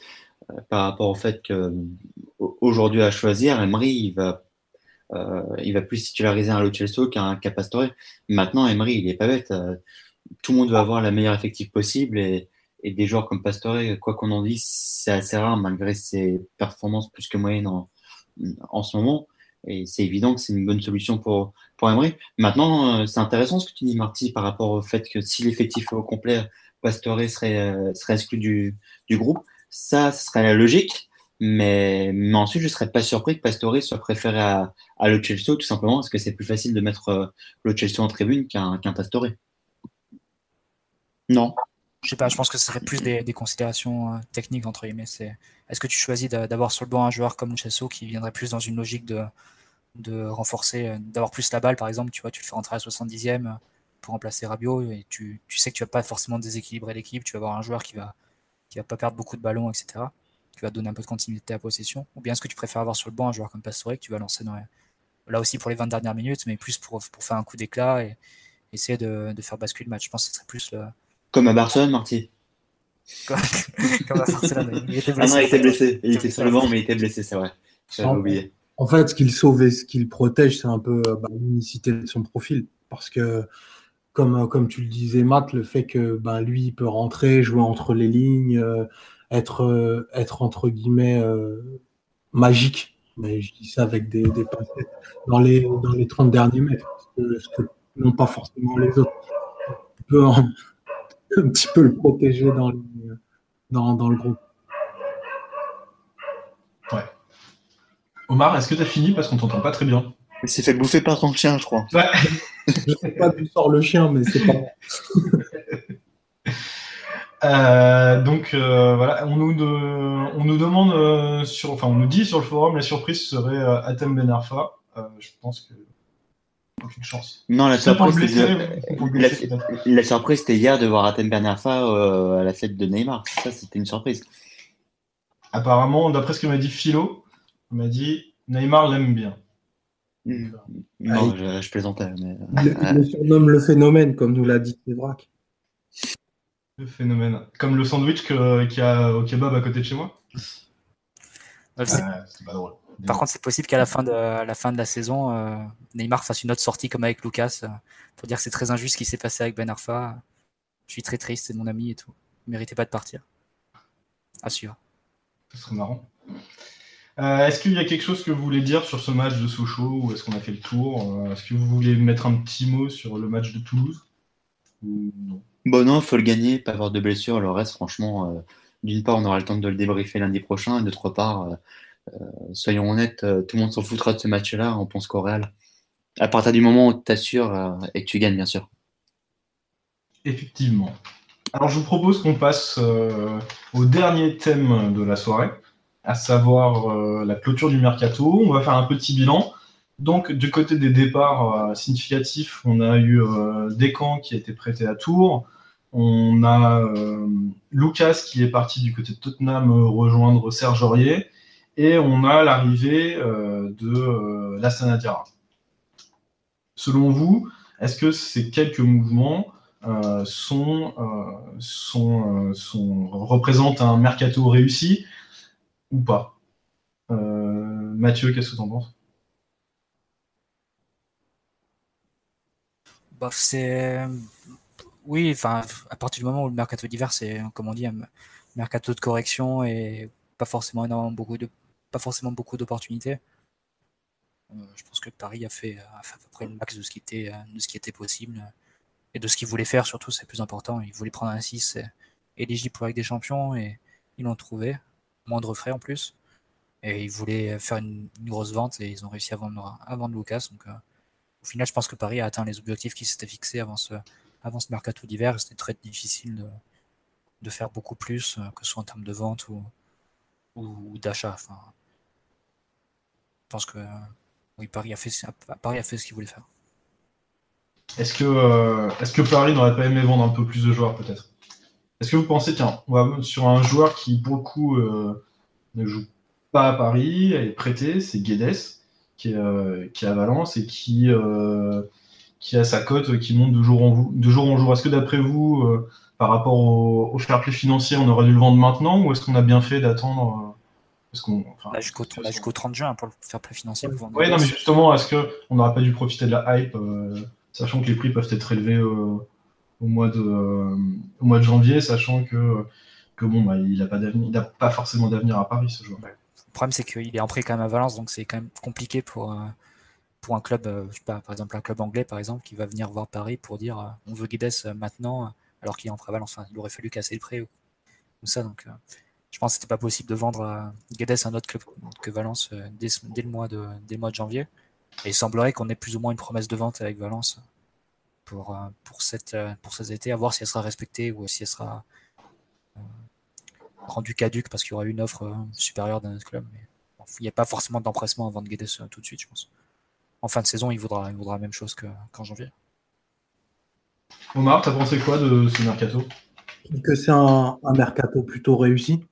euh, par rapport au fait qu'aujourd'hui, à choisir, Emery, il va, euh, il va plus titulariser un Lo Celso qu'un qu Pastore. Maintenant, Emery, il est pas bête. tout le monde veut avoir la meilleure effective possible et, et des joueurs comme Pastore, quoi qu'on en dise, c'est assez rare malgré ses performances plus que moyennes en, en ce moment. Et c'est évident que c'est une bonne solution pour, pour Emery. Maintenant, euh, c'est intéressant ce que tu dis, Marty, par rapport au fait que si l'effectif est au complet, Pastore serait, euh, serait exclu du, du groupe. Ça, ce serait la logique. Mais, mais ensuite, je ne serais pas surpris que Pastore soit préféré à, à Lo tout simplement parce que c'est plus facile de mettre euh, Lo Celso en tribune qu'un qu'un Pastore. Non je sais pas, je pense que ce serait plus des, considérations techniques entre guillemets. C'est est-ce que tu choisis d'avoir sur le banc un joueur comme Chesso qui viendrait plus dans une logique de, renforcer, euh, d'avoir plus la balle, par exemple, tu vois, tu le fais rentrer à 70e euh, pour remplacer Rabiot et tu, sais que tu vas pas forcément déséquilibrer l'équipe, tu vas avoir un joueur qui va, qui va pas perdre beaucoup de ballons, etc., qui va donner un peu de continuité à possession. Ou bien est-ce que tu préfères avoir sur le banc un joueur comme Pastore que tu vas lancer dans là aussi pour les 20 dernières minutes, mais plus pour, pour faire un coup d'éclat et essayer de, de, faire basculer le match? Je pense que ce serait plus le... Comme à Barcelone, Marty. comme, à *laughs* Barcelone. Il était blessé. Ah non, il était blessé. Il était sur le banc, mais il était blessé, c'est vrai. J'avais oublié. En fait, ce qu'il sauve et ce qu'il protège, c'est un peu euh, bah, l'unicité de son profil. Parce que, comme, euh, comme tu le disais, Matt, le fait que ben, lui, il peut rentrer, jouer entre les lignes, euh, être, être entre guillemets magique. Mais je dis ça avec des, des pincettes dans les, dans les 30 derniers mètres. Ce que, n'ont pas forcément les autres. Peut *laughs* un, petit peu le protéger dans, dans, dans le groupe. Omar, est-ce que tu as fini parce qu'on t'entend pas très bien Il s'est fait bouffer par ton chien, je crois. Ouais. *laughs* je sais pas d'où sort le chien, mais c'est pas. *laughs* Euh, donc euh, voilà, on nous, on nous demande euh, sur, enfin on nous dit sur le forum la surprise serait Atem Ben Arfa. je pense que aucune chance. Non, la surprise, la, surprise c'était hier de voir Atem Ben Arfa à la fête de Neymar. Ça c'était une surprise. Apparemment, d'après ce que m'a dit Philo, il m'a dit Neymar l'aime bien. Hmm. Non, je, plaisantais. Mais... Le, surnomme le phénomène, comme nous l'a dit Sévrac. Le phénomène. Comme le sandwich qu'il y a au kebab à côté de chez moi c'est pas drôle. Par contre, c'est possible qu'à la, fin de, la fin de la saison, euh, Neymar fasse une autre sortie comme avec Lucas euh, pour dire que c'est très injuste ce qui s'est passé avec Ben Arfa. Je suis très triste, c'est mon ami et tout. Il méritait pas de partir. À suivre. Ce serait marrant. Euh, est-ce qu'il y a quelque chose que vous voulez dire sur ce match de Sochaux ou est-ce qu'on a fait le tour euh, Est-ce que vous voulez mettre un petit mot sur le match de Toulouse non? Bon, non, il faut le gagner, pas avoir de blessure. Le reste, franchement, euh, d'une part, on aura le temps de le débriefer lundi prochain. Et d'autre part, soyons honnêtes, tout le monde s'en foutra de ce match-là. On pense qu'au Real. À partir du moment où tu t'assures et que tu gagnes, bien sûr. Effectivement. Alors, je vous propose qu'on passe au dernier thème de la soirée à savoir euh, la clôture du mercato. On va faire un petit bilan. Donc, du côté des départs euh, significatifs, on a eu euh, Descamps qui a été prêté à Tours. On a Lucas qui est parti du côté de Tottenham rejoindre Serge Aurier. Et on a l'arrivée de Lassana Diarra. Selon vous, est-ce que ces quelques mouvements sont, sont, représentent un mercato réussi ou pas? Euh, Mathieu, qu'est-ce que tu en penses? Bah, c'est oui, à partir du moment où le mercato d'hiver c'est comme on dit un mercato de correction et pas forcément énormément beaucoup de pas forcément beaucoup d'opportunités. Euh, je pense que Paris a fait, à peu près le max de ce qui était de ce qui était possible et de ce qu'il voulait faire surtout c'est plus important. Il voulait prendre un 6 éligible pour avec des champions et ils l'ont trouvé moindre frais en plus. Et ils voulaient faire une, grosse vente et ils ont réussi à vendre, Lucas. Donc, euh, au final, je pense que Paris a atteint les objectifs qui s'étaient fixés avant ce, avant ce mercato d'hiver. C'était très difficile de, de, faire beaucoup plus, euh, que ce soit en termes de vente ou, ou, d'achat. Enfin, je pense que oui, Paris a fait, Paris a fait ce qu'il voulait faire. Est-ce que, euh, est-ce que Paris n'aurait pas aimé vendre un peu plus de joueurs peut-être? Est-ce que vous pensez, tiens, on va sur un joueur qui, pour le coup, euh, ne joue pas à Paris, est prêté, c'est Guedes, qui est, euh, qui est à Valence et qui, qui a sa cote qui monte de jour en, de jour, en jour. Est-ce que d'après vous, par rapport au, au, fair play financier, on aurait dû le vendre maintenant ou est-ce qu'on a bien fait d'attendre Là, jusqu'au 30 juin pour le fair play financier. Oui, non, mais justement, est-ce qu'on n'aurait pas dû profiter de la hype, sachant que les prix peuvent être élevés au, mois de, au mois de janvier, sachant que que bon, bah, il n'a pas d'avenir, il pas forcément d'avenir à Paris ce joueur. Le problème, c'est qu'il est en prêt quand même à Valence, donc c'est quand même compliqué pour, euh, pour un club, euh, je sais pas, par exemple un club anglais, par exemple, qui va venir voir Paris pour dire euh, on veut Guedes maintenant, alors qu'il est en prêt à Valence. Enfin, il aurait fallu casser le prêt ou, ça. Donc, je pense que c'était pas possible de vendre Guedes à un autre club que Valence dès, dès, le mois de, dès le mois de janvier. Et il semblerait qu'on ait plus ou moins une promesse de vente avec Valence pour, pour, cette, pour cet été, à voir si elle sera respectée ou si elle sera rendu caduque parce qu'il y aura une offre euh, supérieure d'un autre club. Mais il n'y a pas forcément d'empressement à vendre Guedes euh, tout de suite, je pense. En fin de saison, il vaudra, il vaudra la même chose qu'en janvier. Omar, t'as pensé quoi de ce mercato? Que c'est un, mercato plutôt réussi.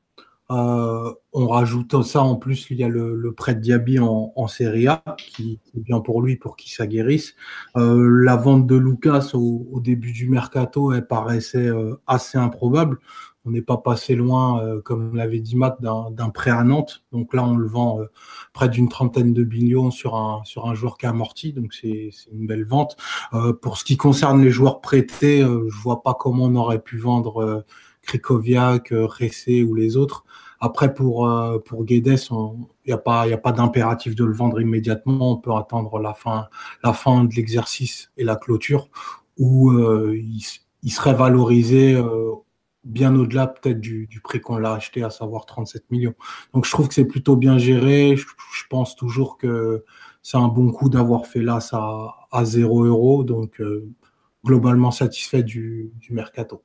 Euh, on rajoute ça en plus, il y a le, prêt de Diaby en, en Serie A, qui est bien pour lui, pour qu'il s'aguerrisse. la vente de Lucas au, début du mercato, elle paraissait assez improbable on n'est pas passé loin, euh, comme l'avait dit Matt, d'un prêt à Nantes. Donc là, on le vend euh, près d'une trentaine de millions sur un, sur un joueur qui a amorti. Donc c'est une belle vente. Euh, pour ce qui concerne les joueurs prêtés, je vois pas comment on aurait pu vendre Krikoviak, Ressé ou les autres. Après, pour, pour Guedes, il n'y a pas, y a pas d'impératif de le vendre immédiatement. On peut attendre la fin, de l'exercice et la clôture où il, il, serait valorisé bien au-delà peut-être du, prix qu'on l'a acheté, à savoir 37 millions. Donc je trouve que c'est plutôt bien géré. Je, pense toujours que c'est un bon coup d'avoir fait là ça à 0 euros. Donc euh, globalement satisfait du, mercato.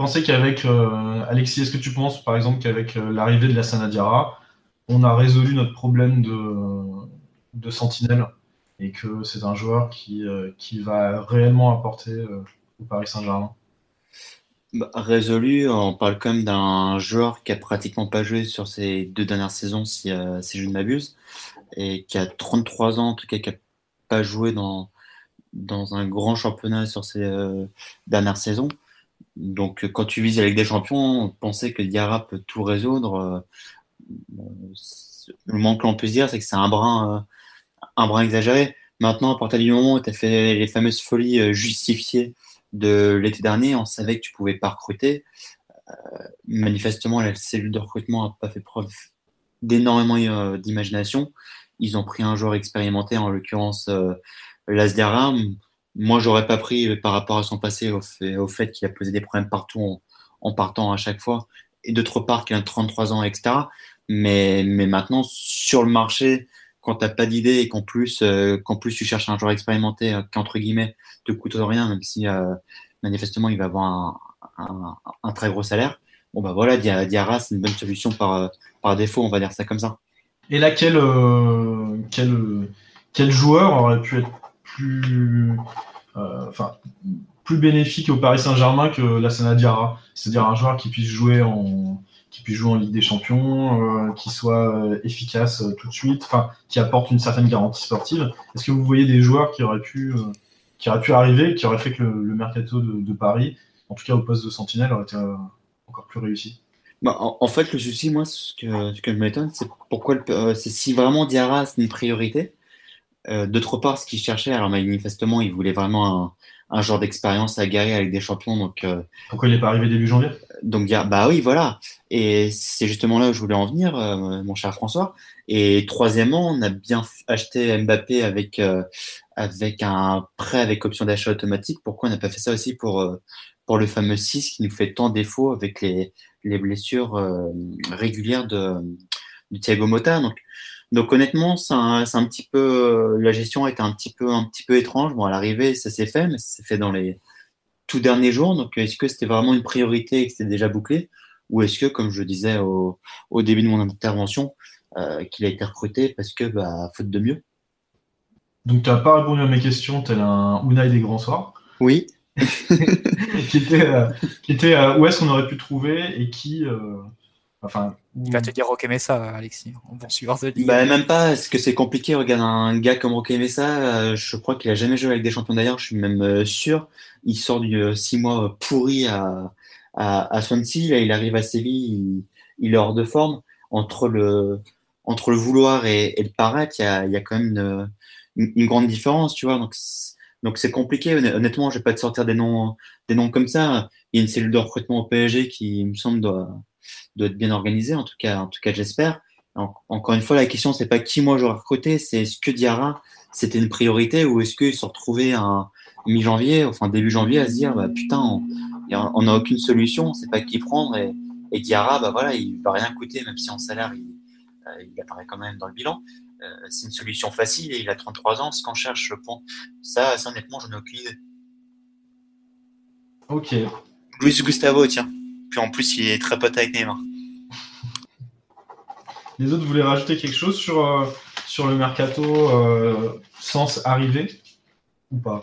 Pensez qu'avec euh, Alexis, est-ce que tu penses par exemple qu'avec euh, l'arrivée de la Sanadiara, on a résolu notre problème de, de sentinelle et que c'est un joueur qui, qui va réellement apporter au Paris Saint-Germain? Bah, résolu, on parle quand même d'un joueur qui a pratiquement pas joué sur ses deux dernières saisons, si, euh, je ne m'abuse, et qui a 33 ans, en tout cas, qui a pas joué dans, dans un grand championnat sur ses euh, dernières saisons. Donc, quand tu vises avec des champions, penser que Diarra peut tout résoudre, euh, le moins que l'on dire, c'est que c'est un brin, un brin exagéré. Maintenant, à partir du moment où tu as fait les fameuses folies justifiées de l'été dernier, on savait que tu pouvais pas recruter. Euh, manifestement, la cellule de recrutement n'a pas fait preuve d'énormément euh, d'imagination. Ils ont pris un joueur expérimenté, en l'occurrence euh, Lasdera. Moi, j'aurais pas pris par rapport à son passé au fait, qu'il a posé des problèmes partout en, partant à chaque fois. Et d'autre part, qu'il a 33 ans, etc. Mais, mais maintenant, sur le marché, quand tu n'as pas d'idée et qu'en plus, euh, qu'en plus tu cherches un joueur expérimenté euh, qui, entre guillemets, te coûte rien, même si euh, manifestement il va avoir un, un, très gros salaire, bon bah voilà, Diarra, c'est une bonne solution par, par défaut, on va dire ça comme ça. Et là, quel, quel, quel joueur aurait pu être plus, enfin, plus bénéfique au Paris Saint-Germain que la Sana Diarra C'est-à-dire un joueur qui puisse jouer en qui puisse jouer en Ligue des Champions, euh, qui soit euh, efficace euh, tout de suite, enfin, qui apporte une certaine garantie sportive. Est-ce que vous voyez des joueurs qui auraient pu, qui auraient pu arriver, qui auraient fait que le, mercato de, Paris, en tout cas au poste de sentinelle, aurait été encore plus réussi? Bah, en, fait, le souci, moi, ce que, ce je m'étonne, c'est pourquoi c'est si vraiment Diarra c'est une priorité. D'autre part, ce qu'il cherchait, alors manifestement, il voulait vraiment un, un genre d'expérience aguerri avec des champions. Donc, euh, Pourquoi il n'est pas arrivé début janvier? Donc, bah oui, voilà. Et c'est justement là où je voulais en venir, euh, mon cher François. Et troisièmement, on a bien acheté Mbappé avec, euh, avec un prêt avec option d'achat automatique. Pourquoi on n'a pas fait ça aussi pour, pour le fameux 6 qui nous fait tant défaut avec les, les blessures régulières de, de Thiago Motta? Donc, donc honnêtement, c'est un, un, petit peu euh, la gestion était un petit peu un petit peu étrange. Bon, à l'arrivée, ça s'est fait, mais ça s'est fait dans les tout derniers jours. Donc est-ce que c'était vraiment une priorité et que c'était déjà bouclé, ou est-ce que, comme je disais au, au début de mon intervention, euh, qu'il a été recruté parce que bah, faute de mieux? Donc tu n'as pas répondu à mes questions, tel un Unai des grands soirs. Oui. *laughs* qui était, euh, qui était où est-ce qu'on aurait pu trouver et qui Enfin, Il va te dire Roque Messa, Alexis, en bon suiveur de ligue. Bah, même pas, est-ce que c'est compliqué Regarde un gars comme Roque Messa, euh, je crois qu'il a jamais joué avec des champions d'ailleurs, je suis même euh, sûr. Il sort du euh, six mois pourri à, à, à Swansea, là il arrive à Séville, il, il est hors de forme. Entre le, entre le vouloir et, et le paraître, il y a, il y a quand même une, une, une grande différence, tu vois. Donc, c'est- donc c'est compliqué. Honn- Honnêtement, je vais pas te sortir des noms, des noms comme ça. Il y a une cellule de recrutement au PSG qui, il me semble, doit, doit être bien organisée. En tout cas, en tout cas, j'espère. En- Encore une fois, la question, c'est pas qui moi j'aurais recruté, c'est est-ce que Diarra c'était une priorité ou est-ce qu'ils se retrouvés à mi-janvier, enfin début janvier, à se dire bah putain, on n'a aucune solution, on sait pas qui prendre et, et Diarra, bah voilà, il va rien coûter, même si en salaire il, euh, il apparaît quand même dans le bilan. Euh, c'est une solution facile et il a 33 ans, ce qu'on cherche, je pense. Ça, ça honnêtement, je n'ai aucune idée. ok. Luis Gustavo, tiens. Puis en plus, il est très pote avec Neymar. Les autres voulaient rajouter quelque chose sur, euh, sur le mercato euh, sans arriver ou pas?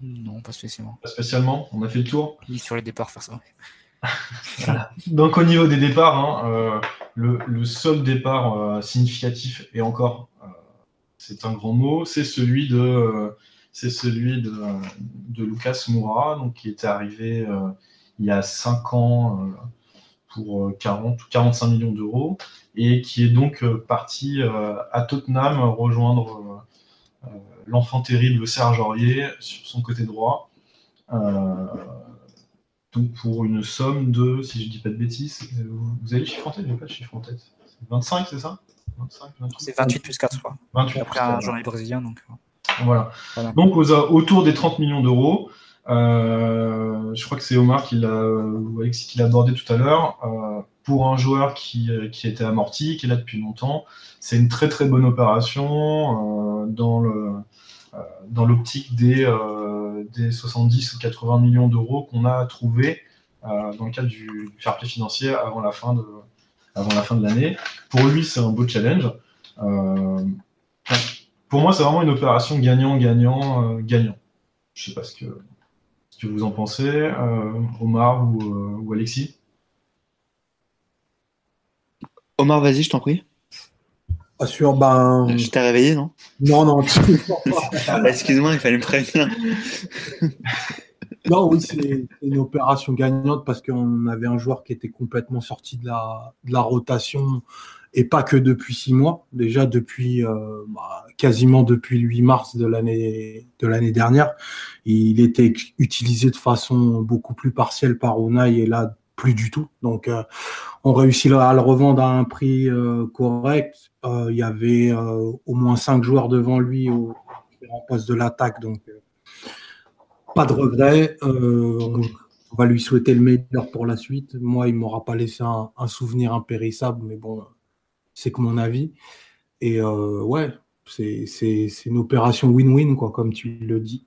Non, pas spécialement. Pas spécialement? On a fait le tour. Ni sur les départs, faire *laughs* ça. Donc au niveau des départs, hein, euh, le, le seul départ euh, significatif et encore, euh, c'est un grand mot, c'est celui de, euh, c'est celui de, de Lucas Moura, donc qui était arrivé euh, il y a 5 ans euh, pour euh, 40 ou 45 millions d'euros et qui est donc euh, parti euh, à Tottenham rejoindre euh, euh, l'enfant terrible Serge Aurier sur son côté droit. Euh, donc pour une somme de, si je dis pas de bêtises, euh, vous avez le chiffre en tête? J'ai pas le chiffre en tête. C'est 25, c'est ça? 25, 28 C'est 28 plus 4, je crois. 28 Après plus un quatre, journée brésilien, donc. euh, voilà. Voilà. Donc aux, autour des 30 millions d'euros. Euh, je crois que c'est Omar qui l'a, ou Alexis qui l'a abordé tout à l'heure. Euh, pour un joueur qui, euh, qui était amorti, qui est là depuis longtemps, c'est une très très bonne opération euh, dans euh, l'optique des, euh, des 70 ou 80 millions d'euros qu'on a trouvé euh, dans le cadre du, fair play financier avant la fin de avant la fin de l'année. Pour lui, c'est un beau challenge. Euh, pour moi, c'est vraiment une opération gagnant-gagnant-gagnant. gagnant. Je sais pas ce que, ce que vous en pensez, euh, Omar ou, euh, ou Alexis. Omar, vas-y, je t'en prie. Assure, ben. Je t'ai réveillé, non? Non, non, *laughs* Ah, Excuse-moi, il fallait me prévenir. non, oui, c'est une opération gagnante parce qu'on avait un joueur qui était complètement sorti de la, de la rotation et pas que depuis six mois, déjà depuis euh, bah, quasiment depuis le 8 mars de l'année de dernière. Il était utilisé de façon beaucoup plus partielle par Unai et là plus du tout. Donc euh, on réussit à le revendre à un prix euh, correct. Il y avait au moins cinq joueurs devant lui au différents postes de l'attaque, donc pas de regret. On, on va lui souhaiter le meilleur pour la suite. Moi, il m'aura pas laissé un, un souvenir impérissable, mais bon, c'est que mon avis. Et euh, ouais, c'est une opération win-win, quoi, comme tu le dis.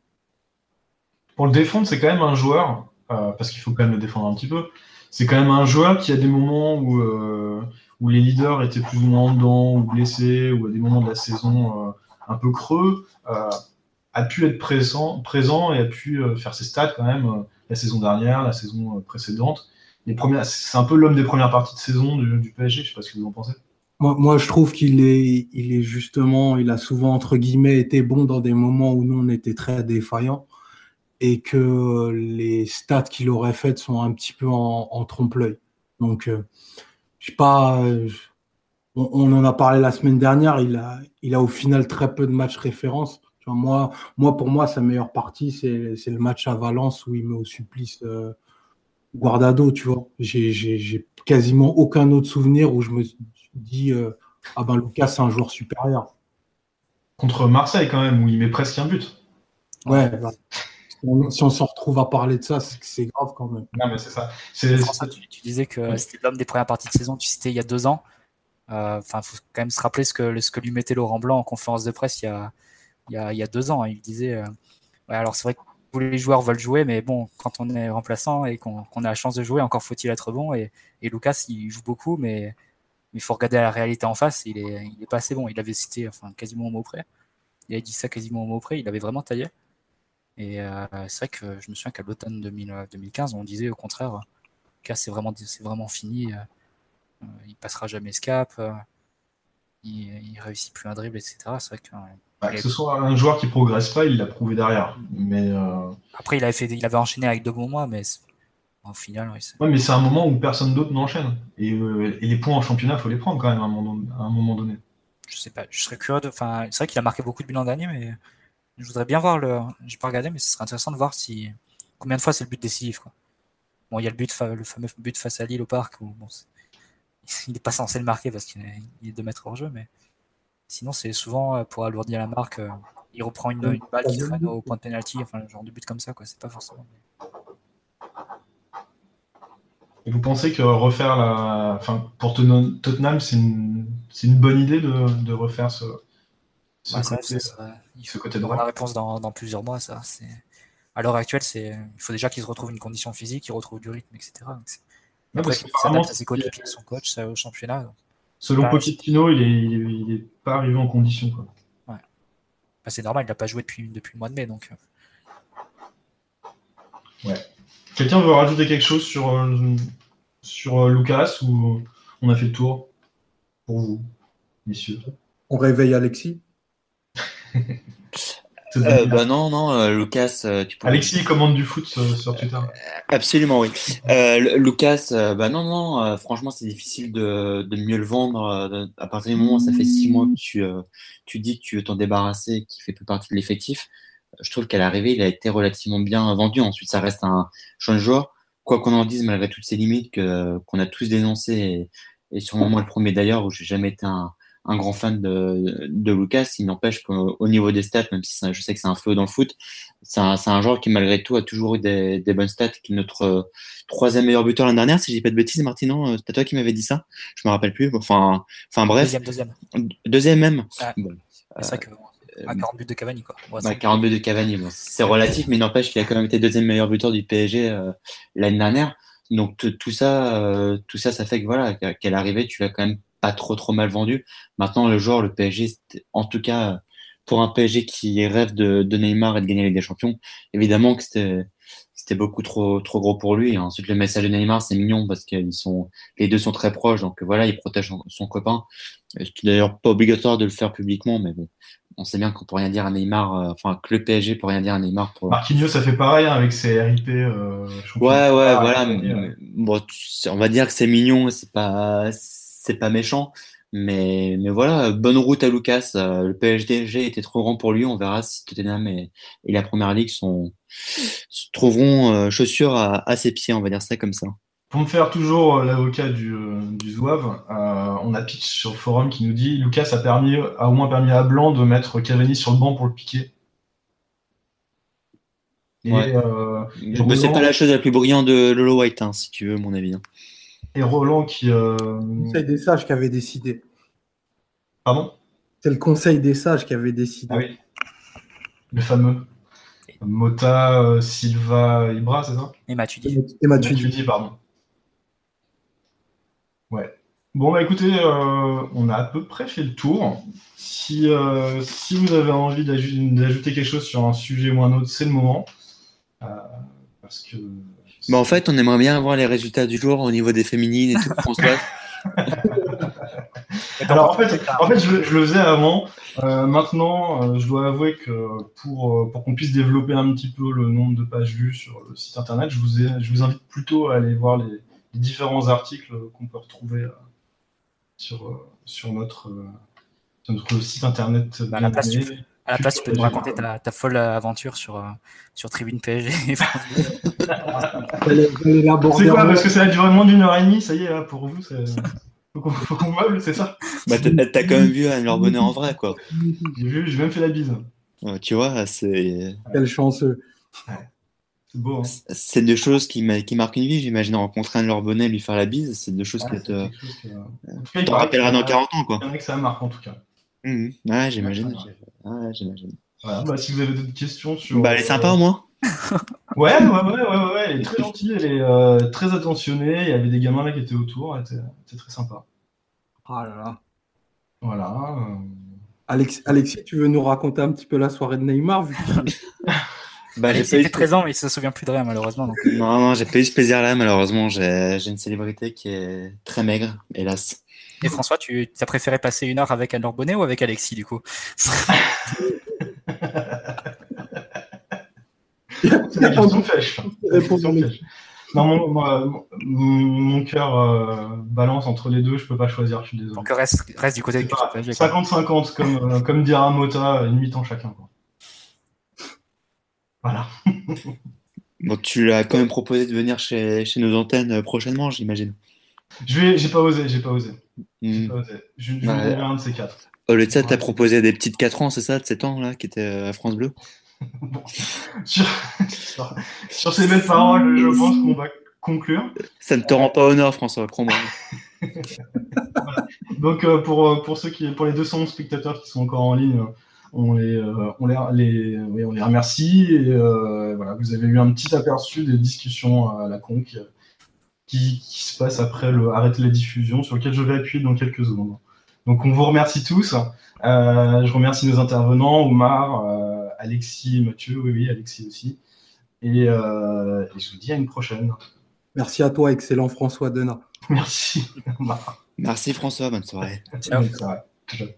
Pour le défendre, c'est quand même un joueur, euh, parce qu'il faut quand même le défendre un petit peu, c'est quand même un joueur qui a des moments où, euh, où les leaders étaient plus ou moins dedans, ou blessés, ou à des moments de la saison un peu creux, a pu être présent, présent et a pu faire ses stats quand même la saison dernière, la saison précédente. C'est un peu l'homme des premières parties de saison du, du PSG, je sais pas ce que vous en pensez. Moi, je trouve qu'il est, il est justement, il a souvent, entre guillemets, été bon dans des moments où nous, on était très défaillants et que les stats qu'il aurait faites sont un petit peu en, trompe-l'œil. Donc, euh, je sais pas, euh, on, en a parlé la semaine dernière, il a, il a au final très peu de matchs références. Moi, moi, pour moi, sa meilleure partie, c'est c'est le match à Valence où il met au supplice euh, Guardado, tu vois. J'ai j'ai- j'ai quasiment aucun autre souvenir où je me dit, euh, ah ben Lucas, c'est un joueur supérieur. Contre Marseille quand même, où il met presque un but. Ouais, bah, si on- si on s'en retrouve à parler de ça, c'est grave quand même. Non, mais c'est ça. C'est, François, tu, tu disais que c'était l'homme des premières parties de saison, tu citais il y a deux ans. Euh, Enfin, faut quand même se rappeler ce que, ce que lui mettait Laurent Blanc en conférence de presse il y a, il y a, il y a deux ans. Il disait euh, ouais, alors c'est vrai que tous les joueurs veulent jouer, mais bon, quand on est remplaçant et qu'on qu'on a la chance de jouer, encore faut-il être bon. Et, et Lucas, il joue beaucoup, mais il faut regarder la réalité en face. Il est, il est pas assez bon. Il avait cité enfin, quasiment au mot près. Il avait dit ça quasiment au mot près. Il avait vraiment taillé. Et euh, c'est vrai que je me souviens qu'à l'automne 2000, 2015, on disait au contraire c'est vraiment, c'est vraiment fini. il passera jamais ce cap. il, il réussit plus un dribble, etc. C'est vrai que bah, que ce soit un joueur qui progresse pas, il l'a prouvé derrière. Mais euh, Après, il avait, fait, il avait enchaîné avec deux bons mois, mais au final, oui, ouais, mais c'est un moment où personne d'autre n'enchaîne. Et, euh, et, les points en championnat, il faut les prendre quand même à un moment, à un moment donné. Je sais pas, je serais curieux de. Enfin, c'est vrai qu'il a marqué beaucoup de buts l'an dernier, mais je voudrais bien voir le. J'ai pas regardé, mais ce serait intéressant de voir si combien de fois c'est le but décisif. Quoi. Bon, il y a le but, le fameux but face à Lille au parc où bon, *laughs* il n'est pas censé le marquer parce qu'il est, deux mètres hors jeu, mais Sinon, c'est souvent euh, pour alourdir la marque. Euh, il reprend une, balle qui traîne au point de penalty, enfin, le genre de but comme ça, quoi. C'est pas forcément. Et vous pensez que refaire la. Enfin, pour Tottenham, c'est une... une, bonne idée de, de refaire ce, ce, bah, côté, il faut côté droit? La réponse dans, dans, plusieurs mois, ça. À l'heure actuelle, c'est il faut déjà qu'il se retrouve une condition physique, qu'il retrouve du rythme, etc. Donc, Après, il s'adapte à ses coéquipiers, son coach, ça, au championnat. Selon Pochettino, il est, pas arrivé en condition. Quoi. Ouais. Bah, c'est normal, il n'a pas joué depuis, depuis le mois de mai. Donc... Euh. Ouais. Quelqu'un veut rajouter quelque chose sur, euh, sur euh, Lucas ou on a fait le tour pour vous, messieurs? On réveille Alexis *laughs* Euh, bah non, non, euh, Lucas, euh, tu peux... Alexis commande du foot sur, Twitter. Absolument, oui. Lucas, bah non, non, franchement, c'est difficile de, de, mieux le vendre. à partir du moment où ça fait six mois que tu, tu dis que tu veux t'en débarrasser, qu'il fait plus partie de l'effectif, je trouve qu'à l'arrivée, il a été relativement bien vendu. Ensuite, ça reste un jeune joueur. Quoi qu'on en dise, malgré toutes ces limites qu'on a tous dénoncées, et, et sûrement moi le premier d'ailleurs, où j'ai jamais été un, un grand fan de, de Lucas. Il n'empêche qu'au niveau des stats, même si je sais que c'est un feu dans le foot, c'est un, un, joueur qui, malgré tout, a toujours eu des, des bonnes stats, qui est notre euh, troisième meilleur buteur l'année dernière, si je dis pas de bêtises, Martinon. Euh, c'est toi qui m'avais dit ça Je me rappelle plus. Enfin, enfin bref. Deuxième, deuxième. Deuxième même. c'est vrai que. À 40 buts de Cavani, quoi. Ouais, 40 buts de Cavani, bon, c'est relatif, mais n'empêche qu'il a quand même été deuxième meilleur buteur du PSG euh, l'année dernière. Donc tout ça, tout ça, ça fait que voilà, qu'à l'arrivée, tu vas quand même pas trop trop mal vendu. Maintenant, le joueur, le PSG, en tout cas pour un PSG qui rêve de, de Neymar et de gagner des champions, évidemment que c'était c'était beaucoup trop trop gros pour lui. ensuite, le message de Neymar, c'est mignon parce qu'ils sont les deux sont très proches, donc voilà, il protège son, copain. C'est d'ailleurs pas obligatoire de le faire publiquement, mais bon, on sait bien qu'on peut rien dire à Neymar, euh, enfin que le PSG peut rien dire à Neymar. Pour... Marquinhos, ça fait pareil hein, avec ses RIP. Euh, ouais, ouais, voilà. bon, on va dire que c'est mignon, c'est pas c'est pas méchant. Mais, mais voilà, bonne route à Lucas. Euh, le PSG était trop grand pour lui. On verra si Tottenham et, la Première Ligue sont, trouveront euh, chaussures à, ses pieds, on va dire ça comme ça. Pour me faire toujours euh, l'avocat du, du Zouave, on a Pitch sur le forum qui nous dit Lucas a, permis, a au moins permis à Blanc de mettre Cavani sur le banc pour le piquer. ouais. c'est pas la chose la plus brillante de Lolo White, hein, si tu veux, mon avis. Hein et Roland qui. Euh... Conseil des sages qui avait décidé. Pardon? C'est le Conseil des sages qui avait décidé. Ah oui. Le fameux. Mota, euh, Silva, Ibra, c'est ça? Et Matuidi. Et Matuidi. pardon. Ouais. Bon, bah écoutez, euh, on a à peu près fait le tour. Si, euh, si vous avez envie d'ajouter quelque chose sur un sujet ou un autre, c'est le moment. parce que bah en fait, on aimerait bien avoir les résultats du jour au niveau des féminines et tout, *laughs* François. Alors en fait, en fait je, le faisais avant. Euh, maintenant, euh, je dois avouer que pour, euh, pour qu'on puisse développer un petit peu le nombre de pages vues sur le site internet, je vous, ai, je vous invite plutôt à aller voir les, différents articles qu'on peut retrouver sur, sur, notre, notre site internet. Bah, la place, à la place, tu peux nous raconter ta, ta folle aventure sur, euh, sur Tribune PSG. *laughs* c'est quoi Parce que ça a duré moins d'une heure et demie, ça y est, là, pour vous, c'est. *laughs* Faut qu'on meuble, c'est ça bah, T'as quand même vu Anne Bonnet en vrai, quoi. J'ai vu, j'ai même fait la bise. tu vois, c'est. Quel chanceux. Beau. Hein. C'est deux choses qui, qui marquent une vie. J'imagine rencontrer Anne Bonnet, lui faire la bise, c'est deux choses qui te. Tu t'en rappelleras dans 40 ans, quoi. Il y en a que ça marque en tout cas. Mmh. Ouais, j'imagine. Ouais, j'imagine. bah, si vous avez d'autres questions sur. Bah, elle est sympa au moins. *laughs* ouais, ouais, ouais, ouais, ouais, elle est très gentille, elle est euh, très attentionnée. Il y avait des gamins là qui étaient autour, c'était très sympa. Ah là là. Voilà. Euh. Alex, Alexis, tu veux nous raconter un petit peu la soirée de Neymar vu *laughs* Bah, il était présent, mais il se souvient plus de rien, malheureusement. Non, non, j'ai pas eu ce plaisir-là, malheureusement. J'ai une célébrité qui est très maigre, hélas. Et François, tu as préféré passer une heure avec Anne Bonnet ou avec Alexis, du coup? *laughs* Fèche. Non, mon, mon, cœur euh, balance entre les deux, je peux pas choisir, je suis désolé. Donc reste, reste du côté du 50-50, comme, euh, comme dira Mota, une mi-temps chacun. Quoi. Voilà. *laughs* bon, tu l'as quand même proposé de venir chez, chez nos antennes euh, prochainement, j'imagine. Je vais, j'ai pas osé, j'ai pas osé. J'ai pas osé. Je, je ouais. un de ces quatre. Au lieu de ça, t'as proposé des petites 4 ans, c'est ça, de 7 ans, là, qui étaient à France Bleu *laughs* sur, sur, ces belles paroles, je pense qu'on va conclure. Ça ne te rend pas honneur, François, crois-moi. *laughs* Donc, euh, pour, euh, pour, ceux qui, pour les 200 spectateurs qui sont encore en ligne, on les, euh, on les, les, oui, on les remercie. Et voilà, vous avez eu un petit aperçu des discussions à la con qui, qui, se passent après le arrêt de la diffusion, sur lequel je vais appuyer dans quelques secondes. Donc, on vous remercie tous. je remercie nos intervenants, Omar. Alexis Mathieu, oui, oui, Alexis aussi. Euh, et, je vous dis à une prochaine. Merci à toi, excellent François Denat. Merci. Merci François, bonne soirée. Ciao. Bonne soirée.